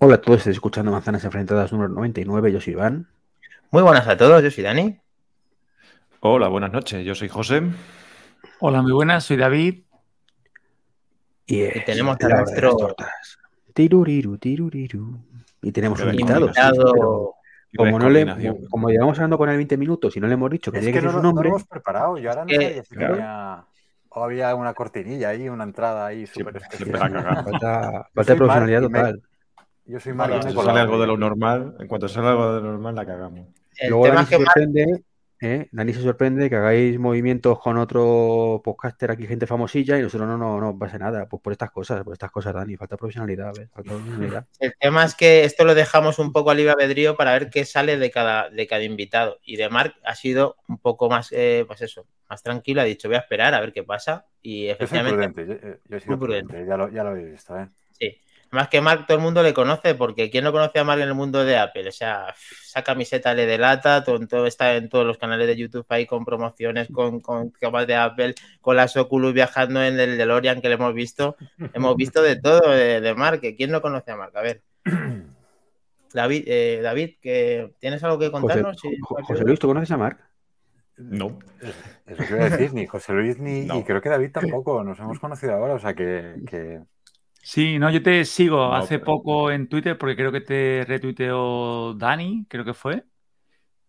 Hola a todos, estáis escuchando Manzanas Enfrentadas número 99, yo soy Iván. Muy buenas a todos, yo soy Dani. Hola, buenas noches, yo soy José. Hola, muy buenas, soy David. Y, Y tenemos a nuestro-. Tiruriru, tiruriru. Y tenemos un Qué invitado. Invitado. sí, pero como, no le, Coordinación. como llevamos hablando con él 20 minutos y no le hemos dicho que Es tiene que que no, su no lo nombre, hemos preparado. Yo ahora no Eh, claro. o había una cortinilla ahí, una entrada ahí súper especial. falta, falta de profesionalidad total. Yo soy me he sale algo de lo normal, en cuanto sale algo de lo normal, la cagamos. El Luego tema Dani se sorprende, ¿eh? Dani se sorprende que hagáis movimientos con otro podcaster aquí, gente famosilla, y nosotros no, no, no pasa nada. Pues por estas cosas, por estas cosas, Dani, falta profesionalidad, ¿ves? Falta profesionalidad. el tema es que esto lo dejamos un poco al libre albedrío para ver qué sale de cada, de cada invitado. Y de Mark ha sido un poco más, eh, pues eso, más tranquilo. Ha dicho, voy a esperar a ver qué pasa. Y Yo soy efectivamente, prudente. Yo, yo he sido Muy prudente. prudente. Ya lo, ya lo habéis visto, ¿eh? sí. Más que Mark, todo el mundo le conoce, porque ¿quién no conoce a Mark en el mundo de Apple? O sea, esa camiseta le delata, todo, todo está en todos los canales de YouTube ahí con promociones, con, con de Apple, con las Oculus viajando en el DeLorean que le hemos visto. Hemos visto de todo de, de Mark. ¿Quién no conoce a Mark? A ver. David, eh, David, que ¿tienes algo que José, contarnos? Sí, José Luis, ¿tú conoces a Marc? No. Es lo que iba a decir, ni José Luis ni No. y creo que David tampoco. Nos hemos conocido ahora, o sea que, que- Sí, no, yo te sigo No, hace pero- poco en Twitter porque creo que te retuiteó Dani, creo que fue.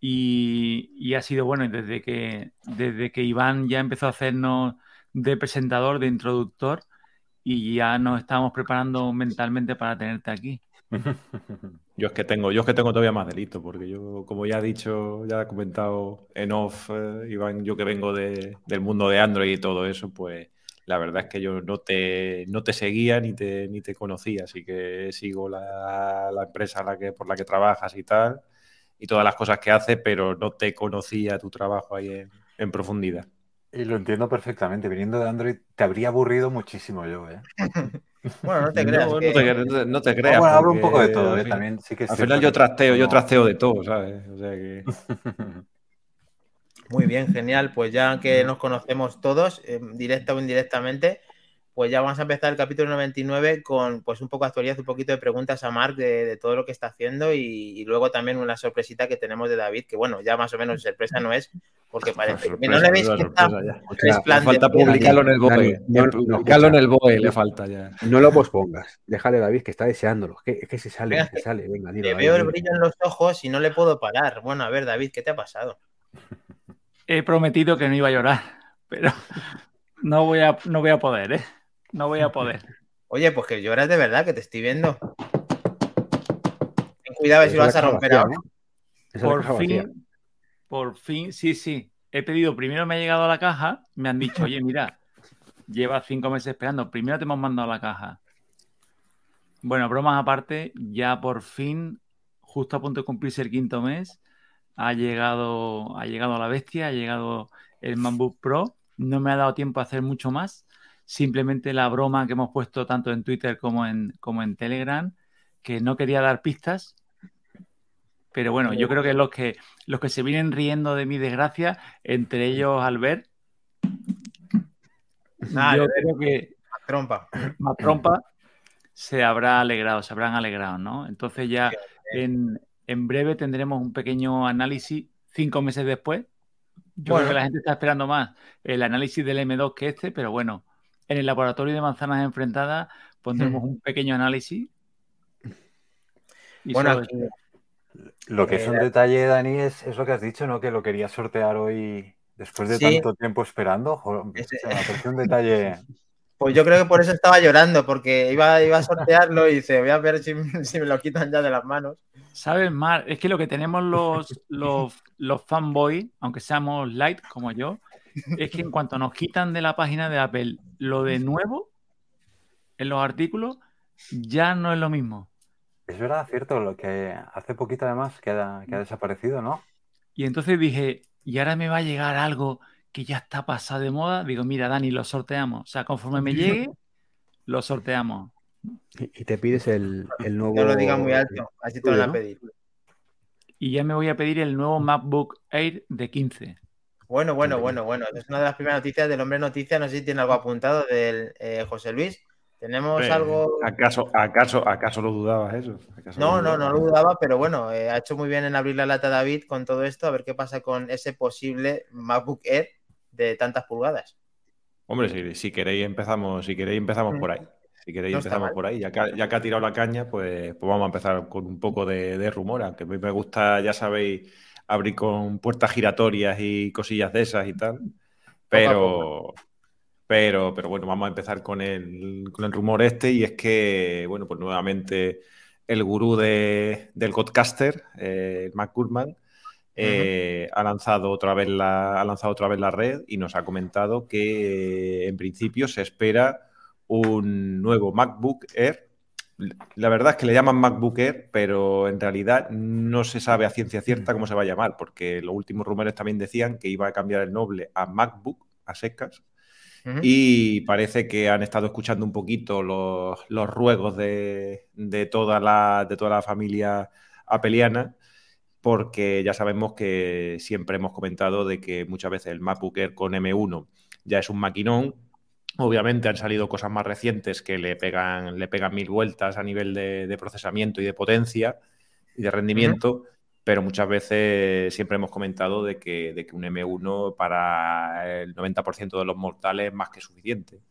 Y, y ha sido bueno, desde que, desde que Iván ya empezó a hacernos de presentador, de introductor, y ya nos estábamos preparando mentalmente para tenerte aquí. Yo es que tengo, yo es que tengo todavía más delito, porque yo, como ya he dicho, ya he comentado en off, eh, Iván, yo que vengo de- del mundo de Android y todo eso, pues la verdad es que yo no te, no te seguía ni te, ni te conocía, así que sigo la, la empresa a la que, por la que trabajas y tal, y todas las cosas que haces, pero no te conocía tu trabajo ahí en, en profundidad. y lo entiendo perfectamente. Viniendo de Android, te habría aburrido muchísimo yo, ¿eh? Bueno, no te creas. No, que- no te, no te- no te creas. bueno, hablo un poco de todo, al ¿eh? fin- También sí que Al final yo trasteo, yo trasteo de todo, ¿sabes? O sea que... Muy bien, genial. Pues ya que nos conocemos todos, eh, directa o indirectamente, pues ya vamos a empezar el capítulo 99 con pues un poco de actualidad, un poquito de preguntas a Mark de, de todo lo que está haciendo y, y luego también una sorpresita que tenemos de David, que bueno, ya más o menos sorpresa no es, porque parece que no le veis Sorpresa, que está sorpresa. O sea, falta publicarlo en el BOE. No, no, publicarlo en el BOE le falta ya. No lo pospongas. Déjale, David, que está deseándolo. Es que, es que se sale, Venga, se sale. Venga, dilo, Le David, veo el brillo en los ojos y no le puedo parar. Bueno, a ver, David, ¿qué te ha pasado? He prometido que no iba a llorar, pero no voy a, no voy a poder, ¿eh? No voy a poder. Oye, pues que lloras de verdad, que te estoy viendo. Ten cuidado a si lo vas a romper ahora. Por vacía. fin, por fin, sí, sí. He pedido, primero me ha llegado a la caja, me han dicho, oye, mira, llevas cinco meses esperando, primero te hemos mandado la caja. Bueno, bromas aparte, ya por fin, justo a punto de cumplirse el quinto mes, ha llegado, ha llegado la bestia, ha llegado el MacBook Pro. No me ha dado tiempo a hacer mucho más. Simplemente la broma que hemos puesto tanto en Twitter como en, como en Telegram, que no quería dar pistas, pero bueno, yo creo que los que los que se vienen riendo de mi desgracia, entre ellos Albert, Ah, yo creo que Trompa. más trompa se habrá alegrado, se habrán alegrado, ¿no? Entonces ya en, en breve tendremos un pequeño análisis cinco meses después. Yo Bueno. creo que la gente está esperando más el análisis del M2 que este, pero bueno, en el laboratorio de manzanas enfrentadas pondremos un pequeño análisis. Y Bueno, aquí- Lo que es un Eh, detalle, Dani, es, es lo que has dicho, ¿no? Que lo quería sortear hoy después de Sí. tanto tiempo esperando. Jo, Ese- o sea, me parece un detalle. Pues yo creo que por eso estaba llorando, porque iba, iba a sortearlo y dice, voy a ver si, si me lo quitan ya de las manos. ¿Sabes, Mar? Es que lo que tenemos los, los, los fanboys, aunque seamos light como yo, es que en cuanto nos quitan de la página de Apple lo de nuevo en los artículos, ya no es lo mismo. Es verdad, cierto, lo que hace poquito además que ha, que ha desaparecido, ¿no? Y entonces dije, ¿y ahora me va a llegar algo que ya está pasado de moda? Digo, mira, Dani, lo sorteamos. O sea, conforme me llegue, lo sorteamos. Y y te pides el, el nuevo. No lo digas muy alto, así te lo van a pedir. Y ya me voy a pedir el nuevo MacBook Air de 15. Bueno, bueno, bueno, bueno. Es una de las primeras noticias del hombre noticia. No sé si tiene algo apuntado del eh, José Luis. ¿Tenemos Eh, algo...? ¿Acaso, acaso, acaso lo dudabas eso? ¿Acaso No, lo no, no lo dudaba, pero bueno, eh, ha hecho muy bien en abrir la lata David con todo esto, a ver qué pasa con ese posible MacBook Air de tantas pulgadas. Hombre, si, si queréis empezamos, si queréis empezamos Mm. por ahí. Si queréis No empezamos por ahí. Ya que, ha- ya que ha tirado la caña, pues, pues vamos a empezar con un poco de, de rumor, aunque a mí me gusta, ya sabéis, abrir con puertas giratorias y cosillas de esas y tal. Pero, pero, pero bueno, vamos a empezar con el, con el rumor este, y es que, bueno, pues nuevamente el gurú de- del Godcaster, eh, el Eh, ha lanzado otra vez la ha lanzado otra vez la red y nos ha comentado que eh, en principio se espera un nuevo MacBook Air. La verdad es que le llaman MacBook Air, pero en realidad no se sabe a ciencia cierta cómo se va a llamar, porque los últimos rumores también decían que iba a cambiar el nombre a MacBook, a secas, y parece que han estado escuchando un poquito los, los ruegos de, de toda la, de toda la familia apeliana, porque ya sabemos que siempre hemos comentado de que muchas veces el MacBook Air con M1 ya es un maquinón. Obviamente han salido cosas más recientes que le pegan, le pegan mil vueltas a nivel de, de procesamiento y de potencia y de rendimiento, pero muchas veces siempre hemos comentado de que, de que un M1 para el 90% de los mortales es más que suficiente.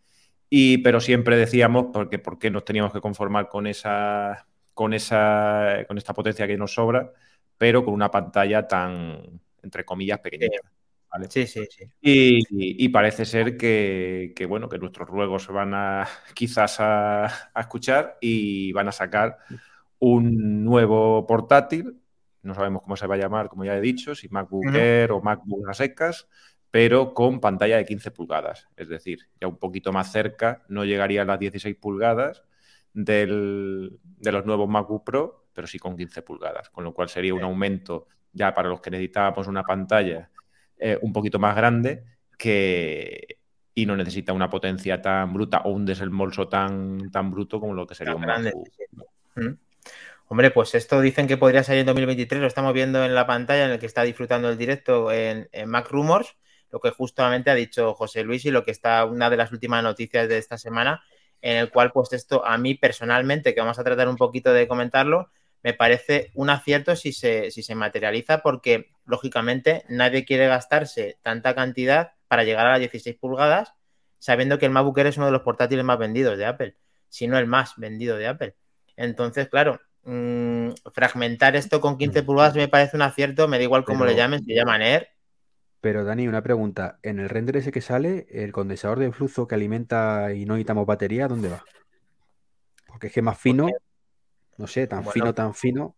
Y, pero siempre decíamos porque por qué nos teníamos que conformar con esa, con esa, con esta potencia que nos sobra, pero con una pantalla tan, entre comillas, pequeñita. ¿vale? Sí, sí, sí. Y, y- y parece ser que, que, bueno, que nuestros ruegos se van a quizás a, a escuchar y van a sacar un nuevo portátil. No sabemos cómo se va a llamar, como ya he dicho, si MacBook. Air o MacBook a secas, pero con pantalla de 15 pulgadas. Es decir, ya un poquito más cerca, no llegaría a las 16 pulgadas del- de los nuevos MacBook Pro, pero sí con 15 pulgadas, con lo cual sería un aumento ya para los que necesitábamos una pantalla eh, un poquito más grande que y no necesita una potencia tan bruta o un desembolso tan, tan bruto como lo que sería un grande, MacBook. Hombre, pues esto dicen que podría salir en 2023, lo estamos viendo en la pantalla en el que está disfrutando el directo en, en Mac Rumors, lo que justamente ha dicho José Luis y lo que está una de las últimas noticias de esta semana, en el cual pues esto a mí personalmente, que vamos a tratar un poquito de comentarlo, me parece un acierto si se, si se materializa porque lógicamente nadie quiere gastarse tanta cantidad para llegar a las 16 pulgadas sabiendo que el MacBook Air es uno de los portátiles más vendidos de Apple, si no el más vendido de Apple. Entonces, claro, mmm, fragmentar esto con 15 pulgadas me parece un acierto, me da igual cómo Pero- le llamen, si llaman Air. Pero Dani, una pregunta. En el render ese que sale, el condensador de flujo que alimenta y no necesitamos batería, ¿dónde va? Porque es que más fino, no sé, tan Bueno. fino, tan fino.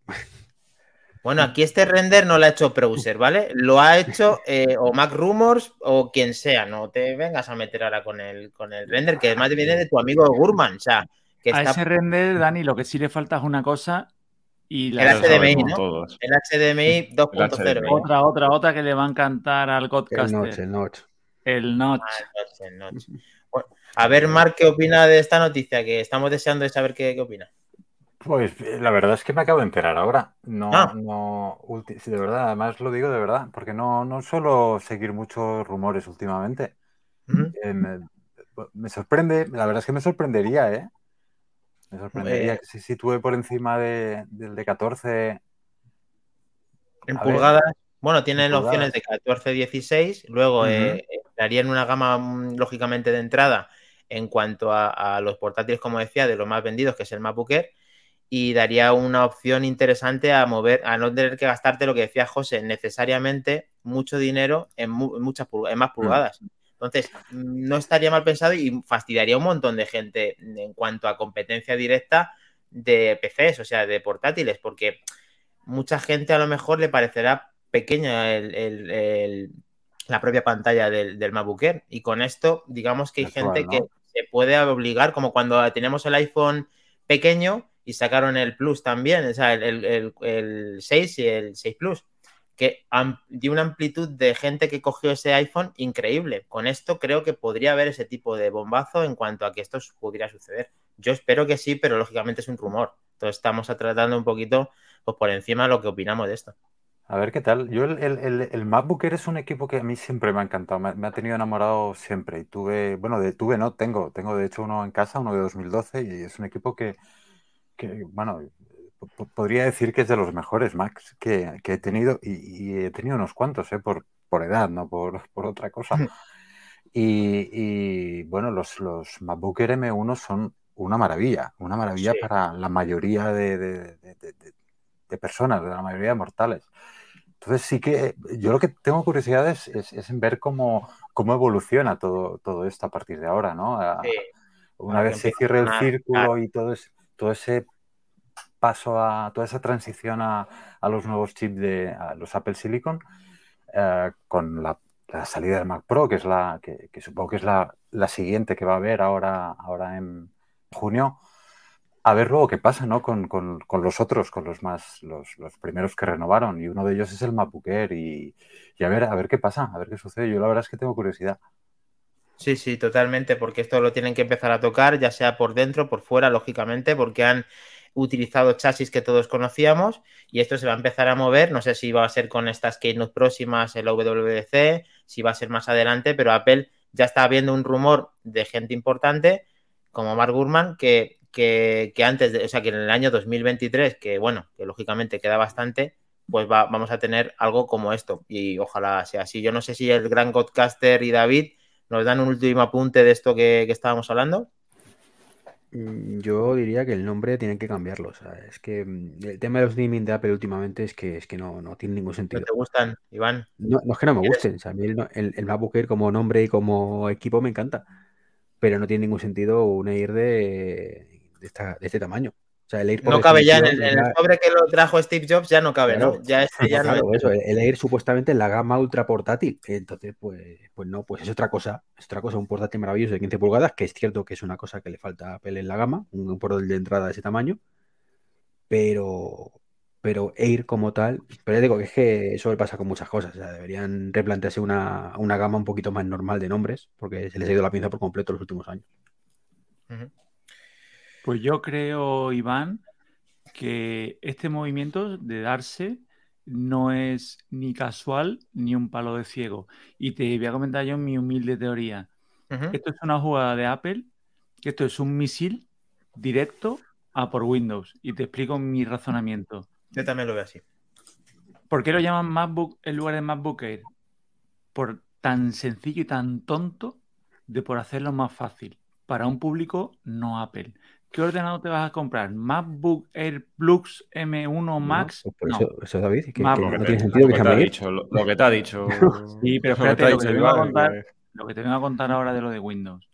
Bueno, aquí este render no lo ha hecho Browser, ¿vale? Lo ha hecho eh, o Mac Rumors o quien sea. No te vengas a meter ahora con el, con el render, que además viene de tu amigo Gurman. O sea, que A está ese render, Dani, lo que sí le falta es una cosa y la El HDMI, ¿no? todos. el HDMI 2.0. HDMI. ¿no? otra, otra, otra que le va a encantar al El Godcaster. notch, el notch. El notch. Ah. Bueno, a ver, Marc, ¿qué opina de esta noticia? Que estamos deseando de saber qué, qué opina. Pues eh, la verdad es que me acabo de enterar ahora. No, Ah. no, ulti- sí, de verdad, además lo digo de verdad, porque no, no suelo seguir muchos rumores últimamente. Ujú. Eh, me, me sorprende, la verdad es que me sorprendería, ¿eh? Me sorprendería Eh. que se sitúe por encima de, del de 14. En A ver. pulgadas, bueno, tienen En opciones de 14, 16, luego Ujú. eh, entraría en una gama, mm, lógicamente, de entrada en cuanto a, a los portátiles, como decía, de los más vendidos, que es el MacBook Air, y daría una opción interesante a mover, a no tener que gastarte lo que decía José, necesariamente mucho dinero en, mu- en muchas en más pulgadas. Entonces, mm, no estaría mal pensado y fastidiaría a un montón de gente en cuanto a competencia directa de PCs, o sea, de portátiles, porque mucha gente a lo mejor le parecerá pequeña el- el- el- la propia pantalla del, del MacBook Air. Y con esto, digamos que hay gente ¿no? que se puede obligar, como cuando tenemos el iPhone pequeño y sacaron el Plus también, o sea, el, el- el- el 6 y el 6 Plus, que dio una amplitud de gente que cogió ese iPhone increíble. Con esto creo que podría haber ese tipo de bombazo en cuanto a que esto pudiera suceder. Yo espero que sí, pero lógicamente es un rumor. Entonces estamos tratando un poquito pues, por encima lo que opinamos de esto. A ver qué tal. Yo el, el, el, el MacBook Air es un equipo que a mí siempre me ha encantado, me, me ha tenido enamorado siempre. Y tuve, bueno, de, tuve, no, tengo, tengo de hecho uno en casa, uno de 2012, y es un equipo que, que bueno, po- podría decir que es de los mejores Macs que, que he tenido, y, y he tenido unos cuantos, ¿eh? Por, por edad, no por, por otra cosa. Y, y, bueno, los, los MacBook Air M1 son una maravilla, una maravilla Sí. para la mayoría de, de- personas, de la mayoría de mortales. Entonces sí que yo lo que tengo curiosidad es, es- es en ver cómo, cómo evoluciona todo, todo esto a partir de ahora, ¿no? A- Sí. una vez se cierre el círculo y todo, ese- todo ese paso a toda esa transición a, los nuevos chips de los Apple Silicon eh, con la, salida del Mac Pro, que es la que, supongo que es la, siguiente que va a haber ahora, ahora en junio. A ver luego qué pasa, ¿no? Con, con- los otros, con los más, los, primeros que renovaron. Y uno de ellos es el Air. Y, y a ver, a ver qué pasa, a ver qué sucede. Yo la verdad es que tengo curiosidad. Sí, sí, totalmente, porque esto lo tienen que empezar a tocar, ya sea por dentro, por fuera, lógicamente, porque han utilizado chasis que todos conocíamos y esto se va a empezar a mover. No sé si va a ser con estas keynote próximas, el WWDC, si va a ser más adelante, pero Apple ya está viendo un rumor de gente importante como Mark Gurman que, que, antes de, o sea, que en el año 2023, que bueno, que lógicamente queda bastante, pues va- vamos a tener algo como esto y ojalá sea así. Yo no sé si el gran Godcaster y David nos dan un último apunte de esto que, que estábamos hablando. Mm, Yo diría que el nombre tienen que cambiarlo. O sea, es que mm, el tema de los naming de Apple últimamente es que, es que no, no tiene ningún ¿No sentido. te gustan, Iván? No, no es que no me gusten. o sea, a mí el, el, el MacBook Air como nombre y como equipo me encanta. Pero no tiene ningún sentido un Air de, de, esta- de este tamaño. O sea, el Air No cabe ya en el, en sobre que lo trajo Steve Jobs, ya no cabe, Claro. ¿no? Ya este ya no Claro, es. eso, el Air supuestamente es la gama ultra portátil. Entonces, pues, pues no, pues es otra cosa. Es otra cosa, un portátil maravilloso de 15 pulgadas, que es cierto que es una cosa que le falta a Apple en la gama, un, portátil de entrada de ese tamaño. Pero, pero Air como tal, pero ya digo que es que eso le pasa con muchas cosas. O sea, deberían replantearse una, una gama un poquito más normal de nombres, porque se les ha ido la pinza por completo los últimos años. Pues yo creo, Iván, que este movimiento de darse no es ni casual ni un palo de ciego. Y te voy a comentar yo mi humilde teoría. Esto es una jugada de Apple, que esto es un misil directo a por Windows. Y te explico mi razonamiento. Yo también lo veo así. ¿Por qué lo llaman MacBook en lugar de MacBook Air? Por tan sencillo y tan tonto de por hacerlo más fácil. Para un público no Apple. ¿Qué ordenador te vas a comprar? ¿MacBook Air Plus M1 Max? Pues por No. eso, eso, David, que, no tiene sentido Lo que que te ha dicho, lo, lo que te ha dicho. Sí, pero lo que espérate, lo dicho contar, lo que te vengo a contar ahora de lo de Windows.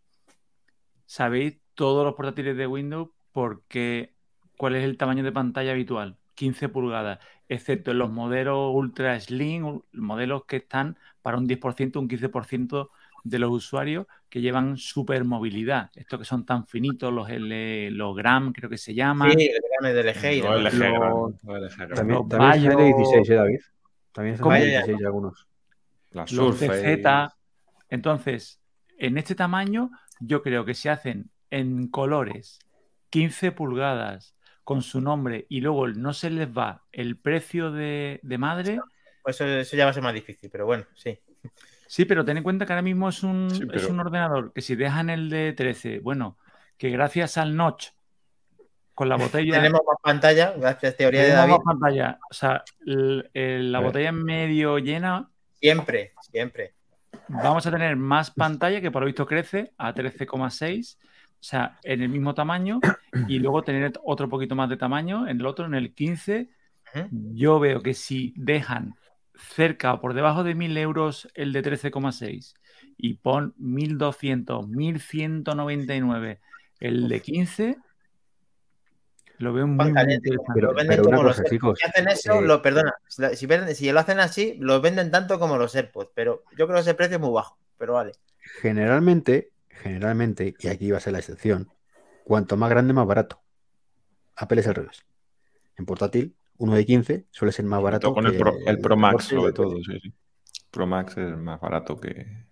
¿Sabéis todos los portátiles de Windows por qué, cuál es el tamaño de pantalla habitual? 15 pulgadas, excepto en los modelos Ultra Slim, modelos que están para un 10%, un 15% de los usuarios que llevan super movilidad. Estos que son tan finitos, los, L, los Gram, creo que se llaman. Sí, el LG y Lo demás. LG, Los- lo LG. También, Los también de Bayo- 16, ¿eh, David? También de ¿Cómo? 16 algunos. La los. TZ. Entonces, en este tamaño, yo creo que se hacen en colores 15 pulgadas con su nombre y luego no se les va el precio de, de madre. Pues eso, eso ya va a ser más difícil, pero bueno, sí. Sí, pero ten en cuenta que ahora mismo es un, Sí, es un ordenador que si dejan el de 13, bueno, que gracias al notch con la botella. Tenemos más pantalla, gracias teoría de tenemos David. más pantalla. O sea, el- el- la botella en medio llena, Siempre, siempre. vamos a tener más pantalla que por lo visto crece a 13,6, o sea, en el mismo tamaño, y luego tener otro poquito más de tamaño en el otro, en el 15. Ujú. Yo veo que si dejan cerca o por debajo de 1000 euros el de 13,6 y pon 1200, 1199 el de 15, lo veo muy, muy Pancalete. interesante. Pero, Lo venden pero una como los. Si hacen eso, eh, lo perdona. Si, si lo hacen así, lo venden tanto como los AirPods, pero yo creo que ese precio es muy bajo, pero vale. Generalmente, generalmente, y aquí va a ser la excepción, cuanto más grande, más barato. Apple es al revés. En portátil, uno de 15 suele ser más barato con el que Pro, el Pro Max, 14 y sobre el todo. 13. Sí, sí. Pro Max es más barato que.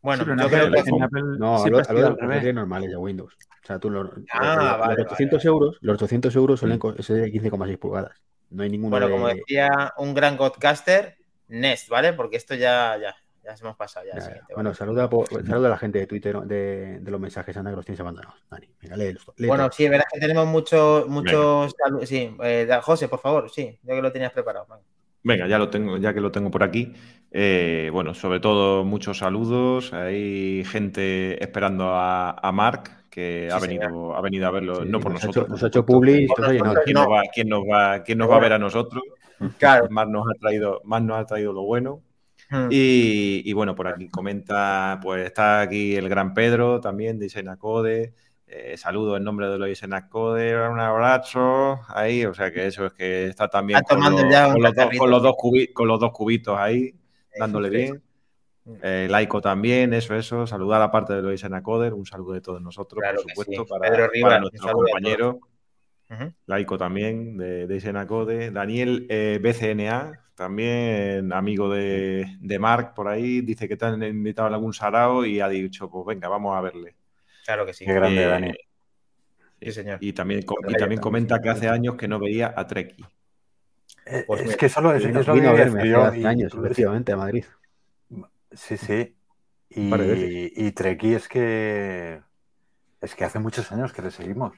Bueno, Sí, yo creo que en Apple No, hablo, hablo de los portátiles normales de Windows. O sea, tú los, Ah, los- los vale, 800 euros, los 800 euros suelen co- ser de 15,6 pulgadas. No hay ninguno Bueno, de... como decía un gran godcaster, Nest, ¿vale? Porque esto ya, ya, ya se hemos pasado ya. Ya. Bueno, saluda, por- saluda a la gente de Twitter de, de los mensajes, anda, que los tienes abandonados. Dani, venga, léelos. léelos. Bueno, sí, verás que tenemos muchos, muchos salu- Sí, eh, José, por favor, sí, ya que lo tenías preparado. venga. Venga, ya lo tengo, ya que lo tengo por aquí. eh, bueno, sobre todo muchos saludos. Hay gente esperando a, a Mark, que Sí, ha venido, ha venido a verlo, Sí, no por nos ha nosotros. hecho- nos por ha hecho publi, no, ¿Quién no. nos va, quién nos va, quién nos va a ver a nosotros? Claro. Más nos ha traído, más nos ha traído lo bueno. Mm. Y, y bueno, por aquí comenta, pues está aquí el gran Pedro también de Isenacode. Eh, saludo en nombre de los Isenacode, un abrazo ahí, o sea que eso es que está también Está con los, ya un con los dos, con los dos cubi- con los dos cubitos ahí, dándole Eso bien. Eh, Laico también, eso, eso. Saludar a parte de los Isenacoder, un saludo de todos nosotros, Claro por supuesto, sí. para, Pedro Rivas, compañeros. Ujú. Laico también, de, de Isenacode. Daniel eh, BCNA, también amigo de, de Mark por ahí, dice que te han invitado a algún sarao y ha dicho, pues venga, vamos a verle. Claro que sí. Qué grande, Eh, Dani. Sí, señor. Y también, y también comenta que hace años que no veía a Treki. Eh, pues es que solo es, lo vino que a verme hace y- años, efectivamente, a Madrid. Sí, sí. Y, y Treki es que es que hace muchos años que le seguimos.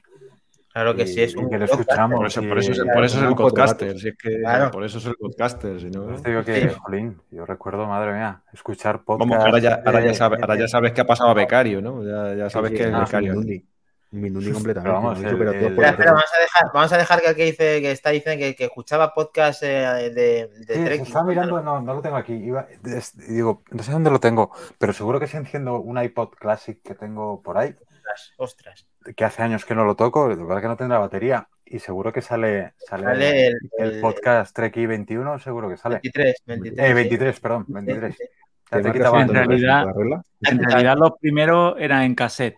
Claro que y- sí, es un que lo podcast. escuchamos. Por eso, sí, por eso, es- claro, por eso es el podcaster. si es que, Claro. Por eso es el podcaster. si no- Por eso digo que, Sí. jolín, yo recuerdo, madre mía, escuchar podcast. Vamos, ahora ya, ahora, ya de- sabe- ahora ya sabes que ha pasado a becario, ¿no? Ya, ya sabes Sí, que es ah, becario. un Mindundi. Un Mindundi completamente. Vamos, el- a el- vamos dejar, vamos a dejar que aquí dice que está diciendo que, que escuchaba podcast eh, de, de Sí, Trek. se está mirando, no, no lo tengo aquí. Iba- digo, no sé dónde lo tengo, pero seguro que si enciendo un iPod Classic que tengo por ahí, Ostras, ostras. Que hace años que no lo toco, de verdad que no tendrá batería. Y seguro que sale, sale, Sale el, el el podcast Treki 21, seguro que sale. 23, 23. Eh, sí. 23, perdón, 23. Sí, Ya Te te marcas quitaba un en realidad-. En realidad los primeros eran en cassette.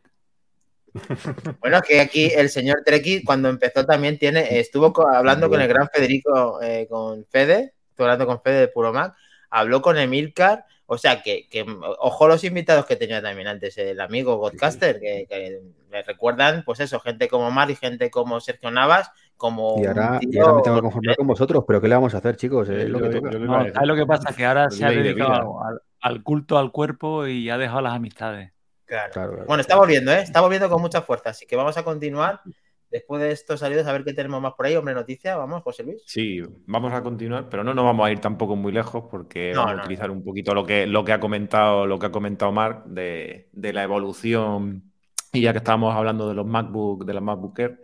Bueno, es que aquí el señor Treki, cuando empezó también tiene, estuvo co- hablando con el gran Federico, eh, con Fede, estuvo hablando con Fede de Puro Mac, habló con Emilcar, o sea que, que, ojo los invitados que tenía también antes el amigo Godcaster, que, que le recuerdan, pues eso, gente como Mar y gente como Sergio Navas, como Y ahora, y tío- ahora me tengo que conformar con vosotros, pero ¿qué le vamos a hacer, chicos? Es lo que Yo- toca. yo le iba No, a decir. ¿sabes lo que pasa? Que ahora se ha dedicado al, al culto al cuerpo y ha dejado las amistades. Claro. Claro, claro. Bueno, está volviendo, ¿eh? Está volviendo con mucha fuerza, así que vamos a continuar. Después de estos salidos, a ver qué tenemos más por ahí. Hombre, noticia, vamos, José Luis. Sí, vamos a continuar, pero no nos vamos a ir tampoco muy lejos porque No, vamos no, a utilizar un poquito lo que, lo que ha comentado, lo que ha comentado Mark de, de la evolución. Y ya que estábamos hablando de los MacBook, de las MacBook Air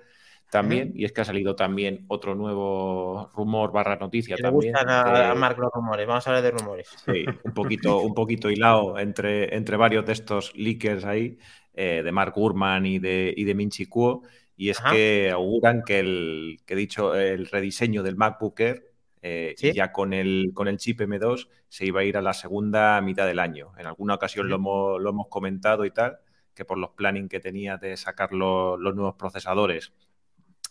también, y es que ha salido también otro nuevo rumor barra noticia le también. gustan a, de- a Marc los rumores. Vamos a hablar de rumores. Sí, un poquito, un poquito hilado entre, entre varios de estos leakers ahí, eh, de Mark Gurman y de, y de Minchi Kuo, y es Ajá. que auguran que el que dicho el rediseño del MacBook Air, eh, ya con el, con el chip M2, se iba a ir a la segunda mitad del año. En alguna ocasión lo, hemos, lo hemos comentado y tal, que por los planning que tenía de sacar los, los nuevos procesadores,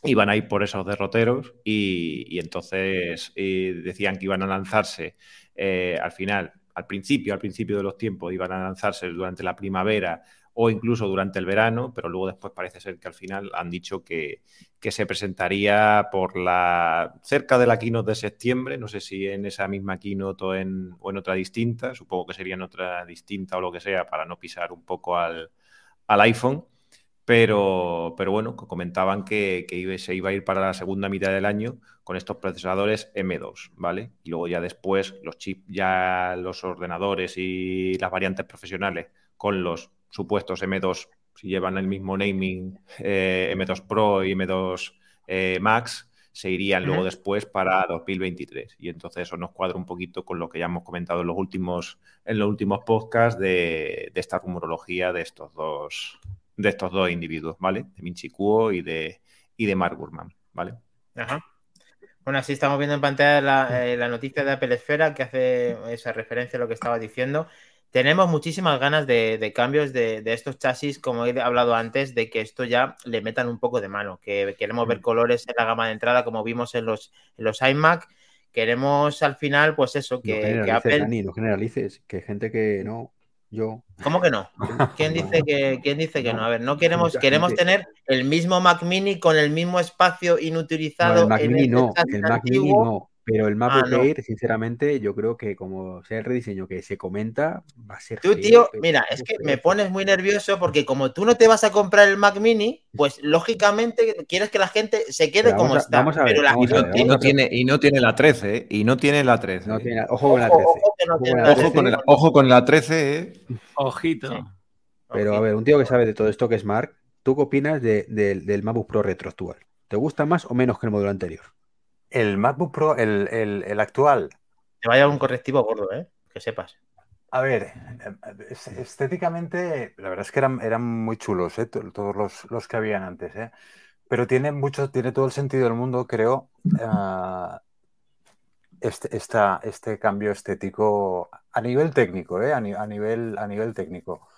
iban a ir por esos derroteros y, y entonces eh, decían que iban a lanzarse eh, al final, al principio, al principio de los tiempos, iban a lanzarse durante la primavera o incluso durante el verano, pero luego después parece ser que al final han dicho que, que se presentaría por la cerca de la keynote de septiembre, no sé si en esa misma keynote o en, o en otra distinta, supongo que sería en otra distinta o lo que sea para no pisar un poco al, al iPhone. Pero, pero bueno, comentaban que, que se iba a ir para la segunda mitad del año con estos procesadores M2, ¿vale? Y luego ya después los chips, ya los ordenadores y las variantes profesionales con los supuestos M2, si llevan el mismo naming, eh, M2 Pro y M2 eh, Max, se irían luego Ujú. después para 2023. Y entonces eso nos cuadra un poquito con lo que ya hemos comentado en los últimos, en los últimos podcasts de, de esta rumorología de estos dos, de estos dos individuos, ¿vale? De Minchi Kuo y de, y de Mark Gurman, ¿vale? Ajá. Bueno, así estamos viendo en pantalla la, eh, la noticia de Apple Esfera que hace esa referencia a lo que estaba diciendo. Tenemos muchísimas ganas de, de cambios de, de estos chasis, como he hablado antes, de que esto ya le metan un poco de mano, que queremos ver colores en la gama de entrada, como vimos en los, en los iMac. Queremos al final, pues eso, No que, que generalices, Apple. Dani, no generalices, que gente que no. Yo. ¿Cómo que no? ¿Quién dice que, quién dice que no? A ver, no queremos, queremos tener el mismo Mac Mini con el mismo espacio No, inutilizado. el Mac en Mini este no, el Mac Mini no. Pero el MacBook Ah, no. Sinceramente, yo creo que como sea el rediseño que se comenta, va a ser Tú, feo, tío, mira, feo, es que feo, me pones muy nervioso porque como tú no te vas a comprar el Mac Mini, pues lógicamente quieres que la gente se quede como a- está. vamos a ver, pero la Y no, tiene, y no tiene la 13, ¿eh? Y no tiene la 13. No ¿eh? tiene, ojo con la Ojo, 13. ojo que no ojo tiene con la la Ojo 13, con, el, ojo con la 13, ¿eh? Ojito. Sí. Pero a ver, un tío que sabe de todo esto que es Mark, ¿tú qué opinas de- del- del MacBook Pro retro actual? ¿Te gusta más o menos que el modelo anterior? El MacBook Pro, el, el- el actual, te vaya un correctivo gordo, ¿eh? Que sepas. a ver, eh, es- estéticamente, la verdad es que eran, eran muy chulos, ¿eh? To- Todos los, los que habían antes, ¿eh? Pero tiene mucho, tiene todo el sentido del mundo, creo, ah, este, esta- este cambio estético a nivel técnico, ¿eh? A, ni- a nivel, a nivel técnico.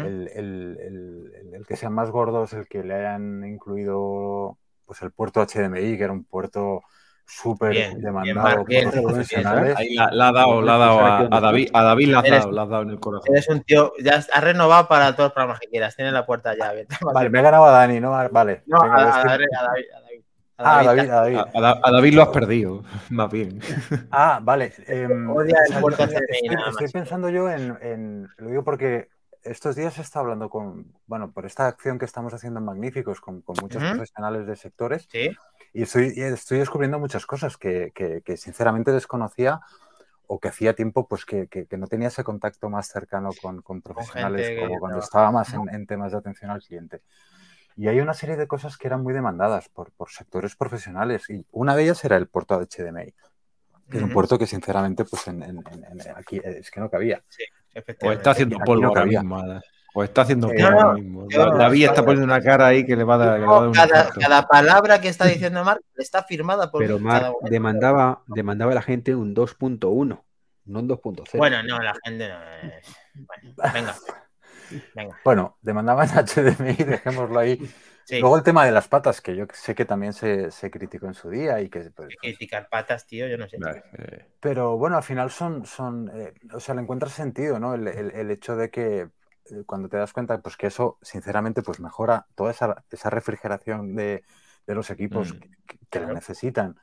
El- el- el- el que sean más gordos, el que le hayan incluido pues el puerto HDMI, que era un puerto súper demandado bien, por los bien. Ahí la, la ha dado, la ha dado a, a David, a David la Eres- dado, la has dado en el corazón. Eres un tío, ya has renovado para todos los programas que quieras. Tienes la puerta ya abierta. Vale, me ha ganado a Dani, ¿no? Vale. No, venga, a, pues a David, a David, a David. A Ah, David, David, a David. A, a Da- a David lo has perdido, más bien. Ah, vale. em, estoy, pensando yo en, en- Lo digo porque estos días he estado hablando con... Bueno, por esta acción que estamos haciendo en Magníficos con, con muchos profesionales de sectores Sí, y estoy, y estoy descubriendo muchas cosas que, que- que sinceramente desconocía o que hacía tiempo pues que, que- que no tenía ese contacto más cercano con, con profesionales como cuando trabaja. estaba más en, en temas de atención al cliente. Y hay una serie de cosas que eran muy demandadas por, por sectores profesionales y una de ellas era el puerto HDMI, que es un puerto que sinceramente pues en, en- en- aquí es que no cabía. O efectivamente. está haciendo polvo no ahora cabía. mismo. O está haciendo Eh, ahora mismo. yo- David está poniendo una cara ahí que le va a dar, que le va a dar un cada, cada palabra que está diciendo Marc está firmada por Pero Mark demandaba, demandaba a la gente un 2.1, no un 2.0. Bueno, no, la gente no es. Bueno, venga. Venga. Bueno, demandaban HDMI, dejémoslo ahí. Sí. Luego el tema de las patas, que yo sé que también se, se criticó en su día y que pues, Hay que criticar patas, tío, yo no sé. Vale, eh, Pero bueno, al final son, son eh, o sea, le encuentras sentido, ¿no? El, el- el hecho de que eh, cuando te das cuenta, pues que eso, sinceramente, pues mejora toda esa, esa refrigeración de, de los equipos Mm. que, que la necesitan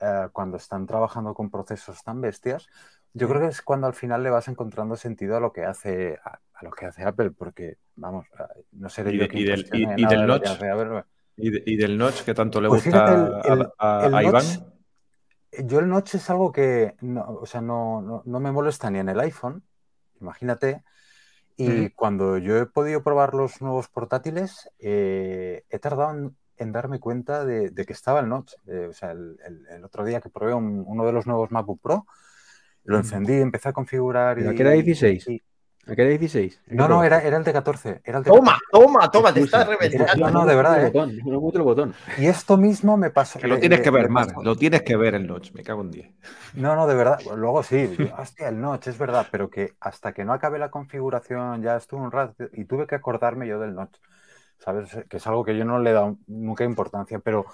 eh, cuando están trabajando con procesos tan bestias. Yo creo que es cuando al final le vas encontrando sentido a lo que hace a, a lo que hace Apple, porque vamos, eh, no seré Y yo de- quien y del- y- del notch. Apple. ¿Y, de- y del notch que tanto le Pues gusta fíjate, el- el- a, a- Iván? notch- Yo el notch es algo que no, o sea, no, no- no me molesta ni en el iPhone, imagínate. Y cuando yo he podido probar los nuevos portátiles, eh, he tardado en, en darme cuenta de, de que estaba el notch. Eh, o sea, el, el- el otro día que probé un- uno de los nuevos MacBook Pro, lo encendí, empecé a configurar. ¿Pero y, que era 16? y- ¿A qué era 16? no, no, era, era el de 14. Era el de Toma, 14. toma, toma, te estás reventando. No, no, de verdad, el ¿eh? no mucho el botón. Y esto mismo me pasó. Que lo le- tienes que ver, Mar. Lo tienes que ver el notch. Me cago en 10. No, no, de verdad. Luego sí, hostia, el notch, es verdad, pero que hasta que no acabé la configuración ya estuve un rato y tuve que acordarme yo del notch, ¿sabes? Que es algo que yo no le he dado nunca importancia, pero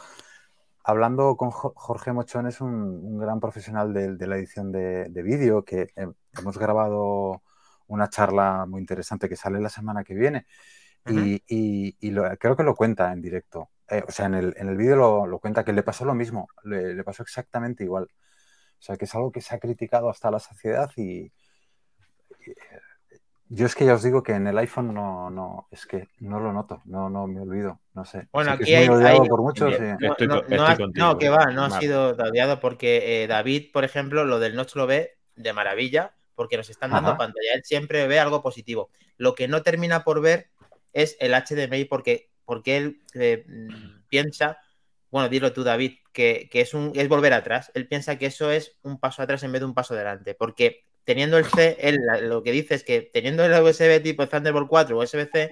hablando con Jo- Jorge Mochón es un, un gran profesional de, de la edición de, de vídeo, que eh, hemos grabado una charla muy interesante que sale la semana que viene y, y- y lo- creo que lo cuenta en directo. Eh, o sea, en el, en el vídeo lo, lo cuenta que le pasó lo mismo, le, le pasó exactamente igual. O sea, que es algo que se ha criticado hasta la saciedad y, y, yo es que ya os digo que en el iPhone no, no, es que no lo noto, no, no me olvido, no sé. Bueno, aquí es muy hay- odiado hay- por muchos. Bien. y- No, Estoy estoy que va, no ha sido odiado porque eh, David, por ejemplo, lo del Notch lo ve de maravilla porque nos están dando Ajá. pantalla. Él siempre ve algo positivo. Lo que no termina por ver es el HDMI porque, porque él eh, mm, piensa, bueno, dilo tú, David, que, que es, un, es volver atrás. Él piensa que eso es un paso atrás en vez de un paso adelante. Porque teniendo el C, él lo que dice es que teniendo el USB tipo Thunderbolt 4 o USB-C,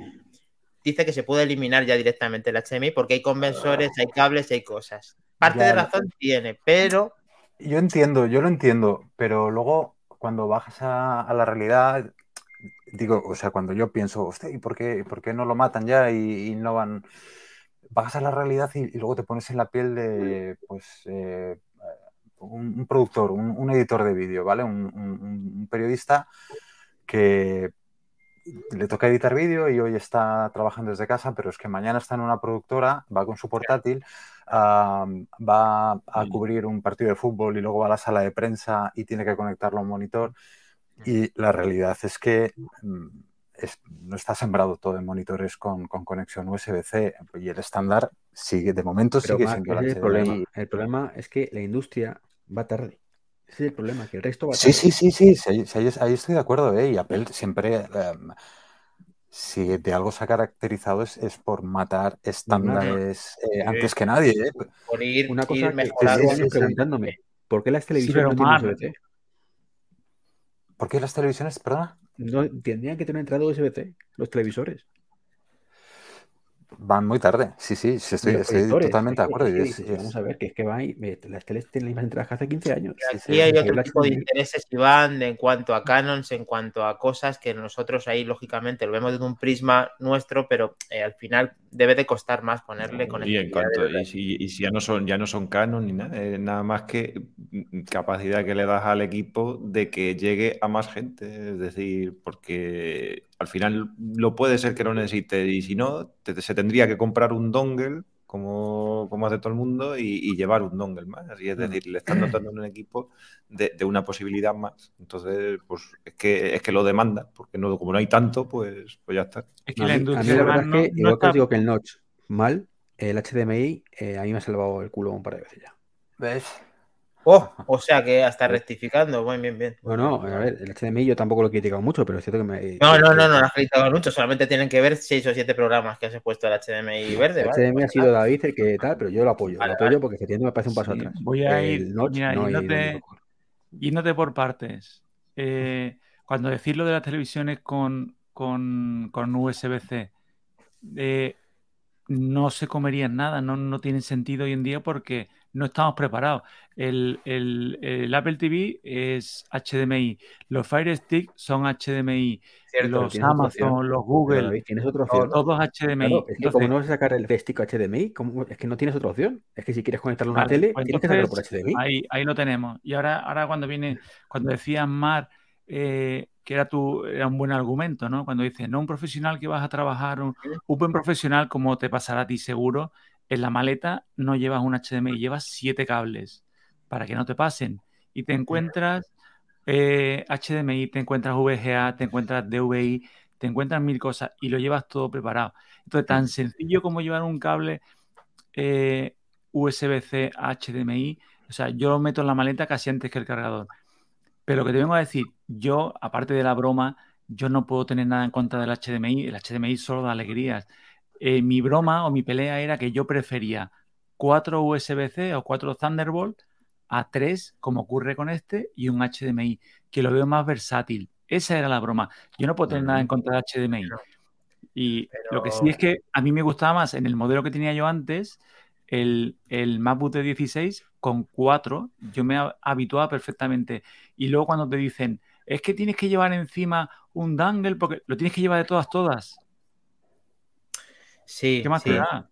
dice que se puede eliminar ya directamente el HDMI porque hay conversores, hay cables, hay cosas. Parte Ya. de razón tiene, pero Yo entiendo, yo lo entiendo, pero luego cuando bajas a, a la realidad, digo, o sea, cuando yo pienso, hostia, ¿y por qué, por qué no lo matan ya y, y no van? Bajas a la realidad y, y luego te pones en la piel de, pues, eh, un, un productor, un, un editor de vídeo, ¿vale? Un, un- un periodista que le toca editar vídeo y hoy está trabajando desde casa, pero es que mañana está en una productora, va con su portátil, um, va a cubrir un partido de fútbol y luego va a la sala de prensa y tiene que conectarlo a un monitor. Y la realidad es que mm, es- no está sembrado todo en monitores con, con conexión USB-C y el estándar sigue, de momento Pero sigue Marc, siendo el problema. El problema es que la industria va tarde. Ese es el problema, que el resto va Sí, tarde. sí, sí, sí, sí, sí, ahí, ahí estoy de acuerdo, ¿eh? Y Apple siempre, em, si de algo se ha caracterizado es, es por matar estándares eh, antes que nadie, ¿eh? Por ir, Una ir cosa que sí. preguntándome, ¿por qué las televisiones no tienen Marc, USB-C? ¿Por qué las televisiones, perdona? No, tendrían que tener entrada USB-C, los televisores. Van muy tarde, sí, sí, sí, estoy, totalmente de acuerdo. es es- Vamos a ver, que es que va y, eh, las teles tienen las mismas entradas que hace 15 años. sí, Aquí sí, hay sí, otro tipo de intereses, Iván, de- en cuanto a canons, en cuanto a cosas que nosotros ahí, lógicamente, lo vemos desde un prisma nuestro, pero eh, al final debe de costar más ponerle Y en cuanto, y si, y si ya no son, ya no son canon ni nada, es nada más que mm, capacidad que le das al equipo de que llegue a más gente. Es decir, porque al final lo puede ser que no necesite, y si no, te- se tendría que comprar un dongle. Como, como hace todo el mundo, y, y llevar un dongle más. Así es decir, le están dotando en un equipo de, de una posibilidad más. Entonces, pues es que, es que lo demanda, porque no, como no hay tanto, pues, pues ya está. Es que A la mí, a mí industria la verdad es que, no igual que os digo que el notch mal, el HDMI eh, a mí me ha salvado el culo un par de veces ya. ¿Ves? Oh, o sea que hasta rectificando, bien, bien, bien. Bueno, a ver, el HDMI yo tampoco lo he criticado mucho, pero es cierto que me... No, que- no, que- no, no lo has gritado mucho, solamente tienen que ver seis o siete programas que has puesto el HDMI verde. El ¿vale? HDMI ha sido David el que tal, pero yo lo apoyo. Vale, lo apoyo porque efectivamente me parece un paso Sí, atrás. voy a el ir- notch mira, no yéndote-. Yéndote por partes. Eh, cuando decís lo de las televisiones con, con, con USB-C, eh, no se comerían nada, no, no tienen sentido hoy en día porque no estamos preparados. El, el- el Apple TV es HDMI, los Fire Stick son HDMI, Cierto, los. Amazon, los Google, tienes otra opción. todos HDMI. Claro, es que Entonces, como no vas a sacar el stick HDMI, ¿cómo- es que no tienes otra opción. Es que si quieres conectarlo a una tele, pues tienes que sacarlo por HDMI. Ahí, ahí lo tenemos. Y ahora, ahora cuando viene, cuando decías Mar, eh, que era tu, era un buen argumento, ¿no? Cuando dices, no un profesional que vas a trabajar, un, un buen profesional, como te pasará a ti seguro, en la maleta no llevas un HDMI, llevas siete cables para que no te pasen. Y te encuentras eh, HDMI, te encuentras VGA, te encuentras DVI, te encuentras mil cosas y lo llevas todo preparado. Entonces, tan sencillo como llevar un cable eh, USB-C a HDMI, o sea, yo lo meto en la maleta casi antes que el cargador. Pero lo que te vengo a decir, yo, aparte de la broma, yo no puedo tener nada en contra del HDMI, el HDMI solo da alegrías. Eh, mi broma o mi pelea era que yo prefería cuatro USB-C o cuatro Thunderbolt a tres, como ocurre con este, y un HDMI, que lo veo más versátil. Esa era la broma. Yo no puedo tener nada en contra del HDMI. Y Pero- lo que sí es que a mí me gustaba más en el modelo que tenía yo antes, el, el MacBook de 16 con 4, yo me ha- habituaba perfectamente. Y luego cuando te dicen, es que tienes que llevar encima un dangle porque lo tienes que llevar de todas, todas. Sí, ¿Qué más sí. te da?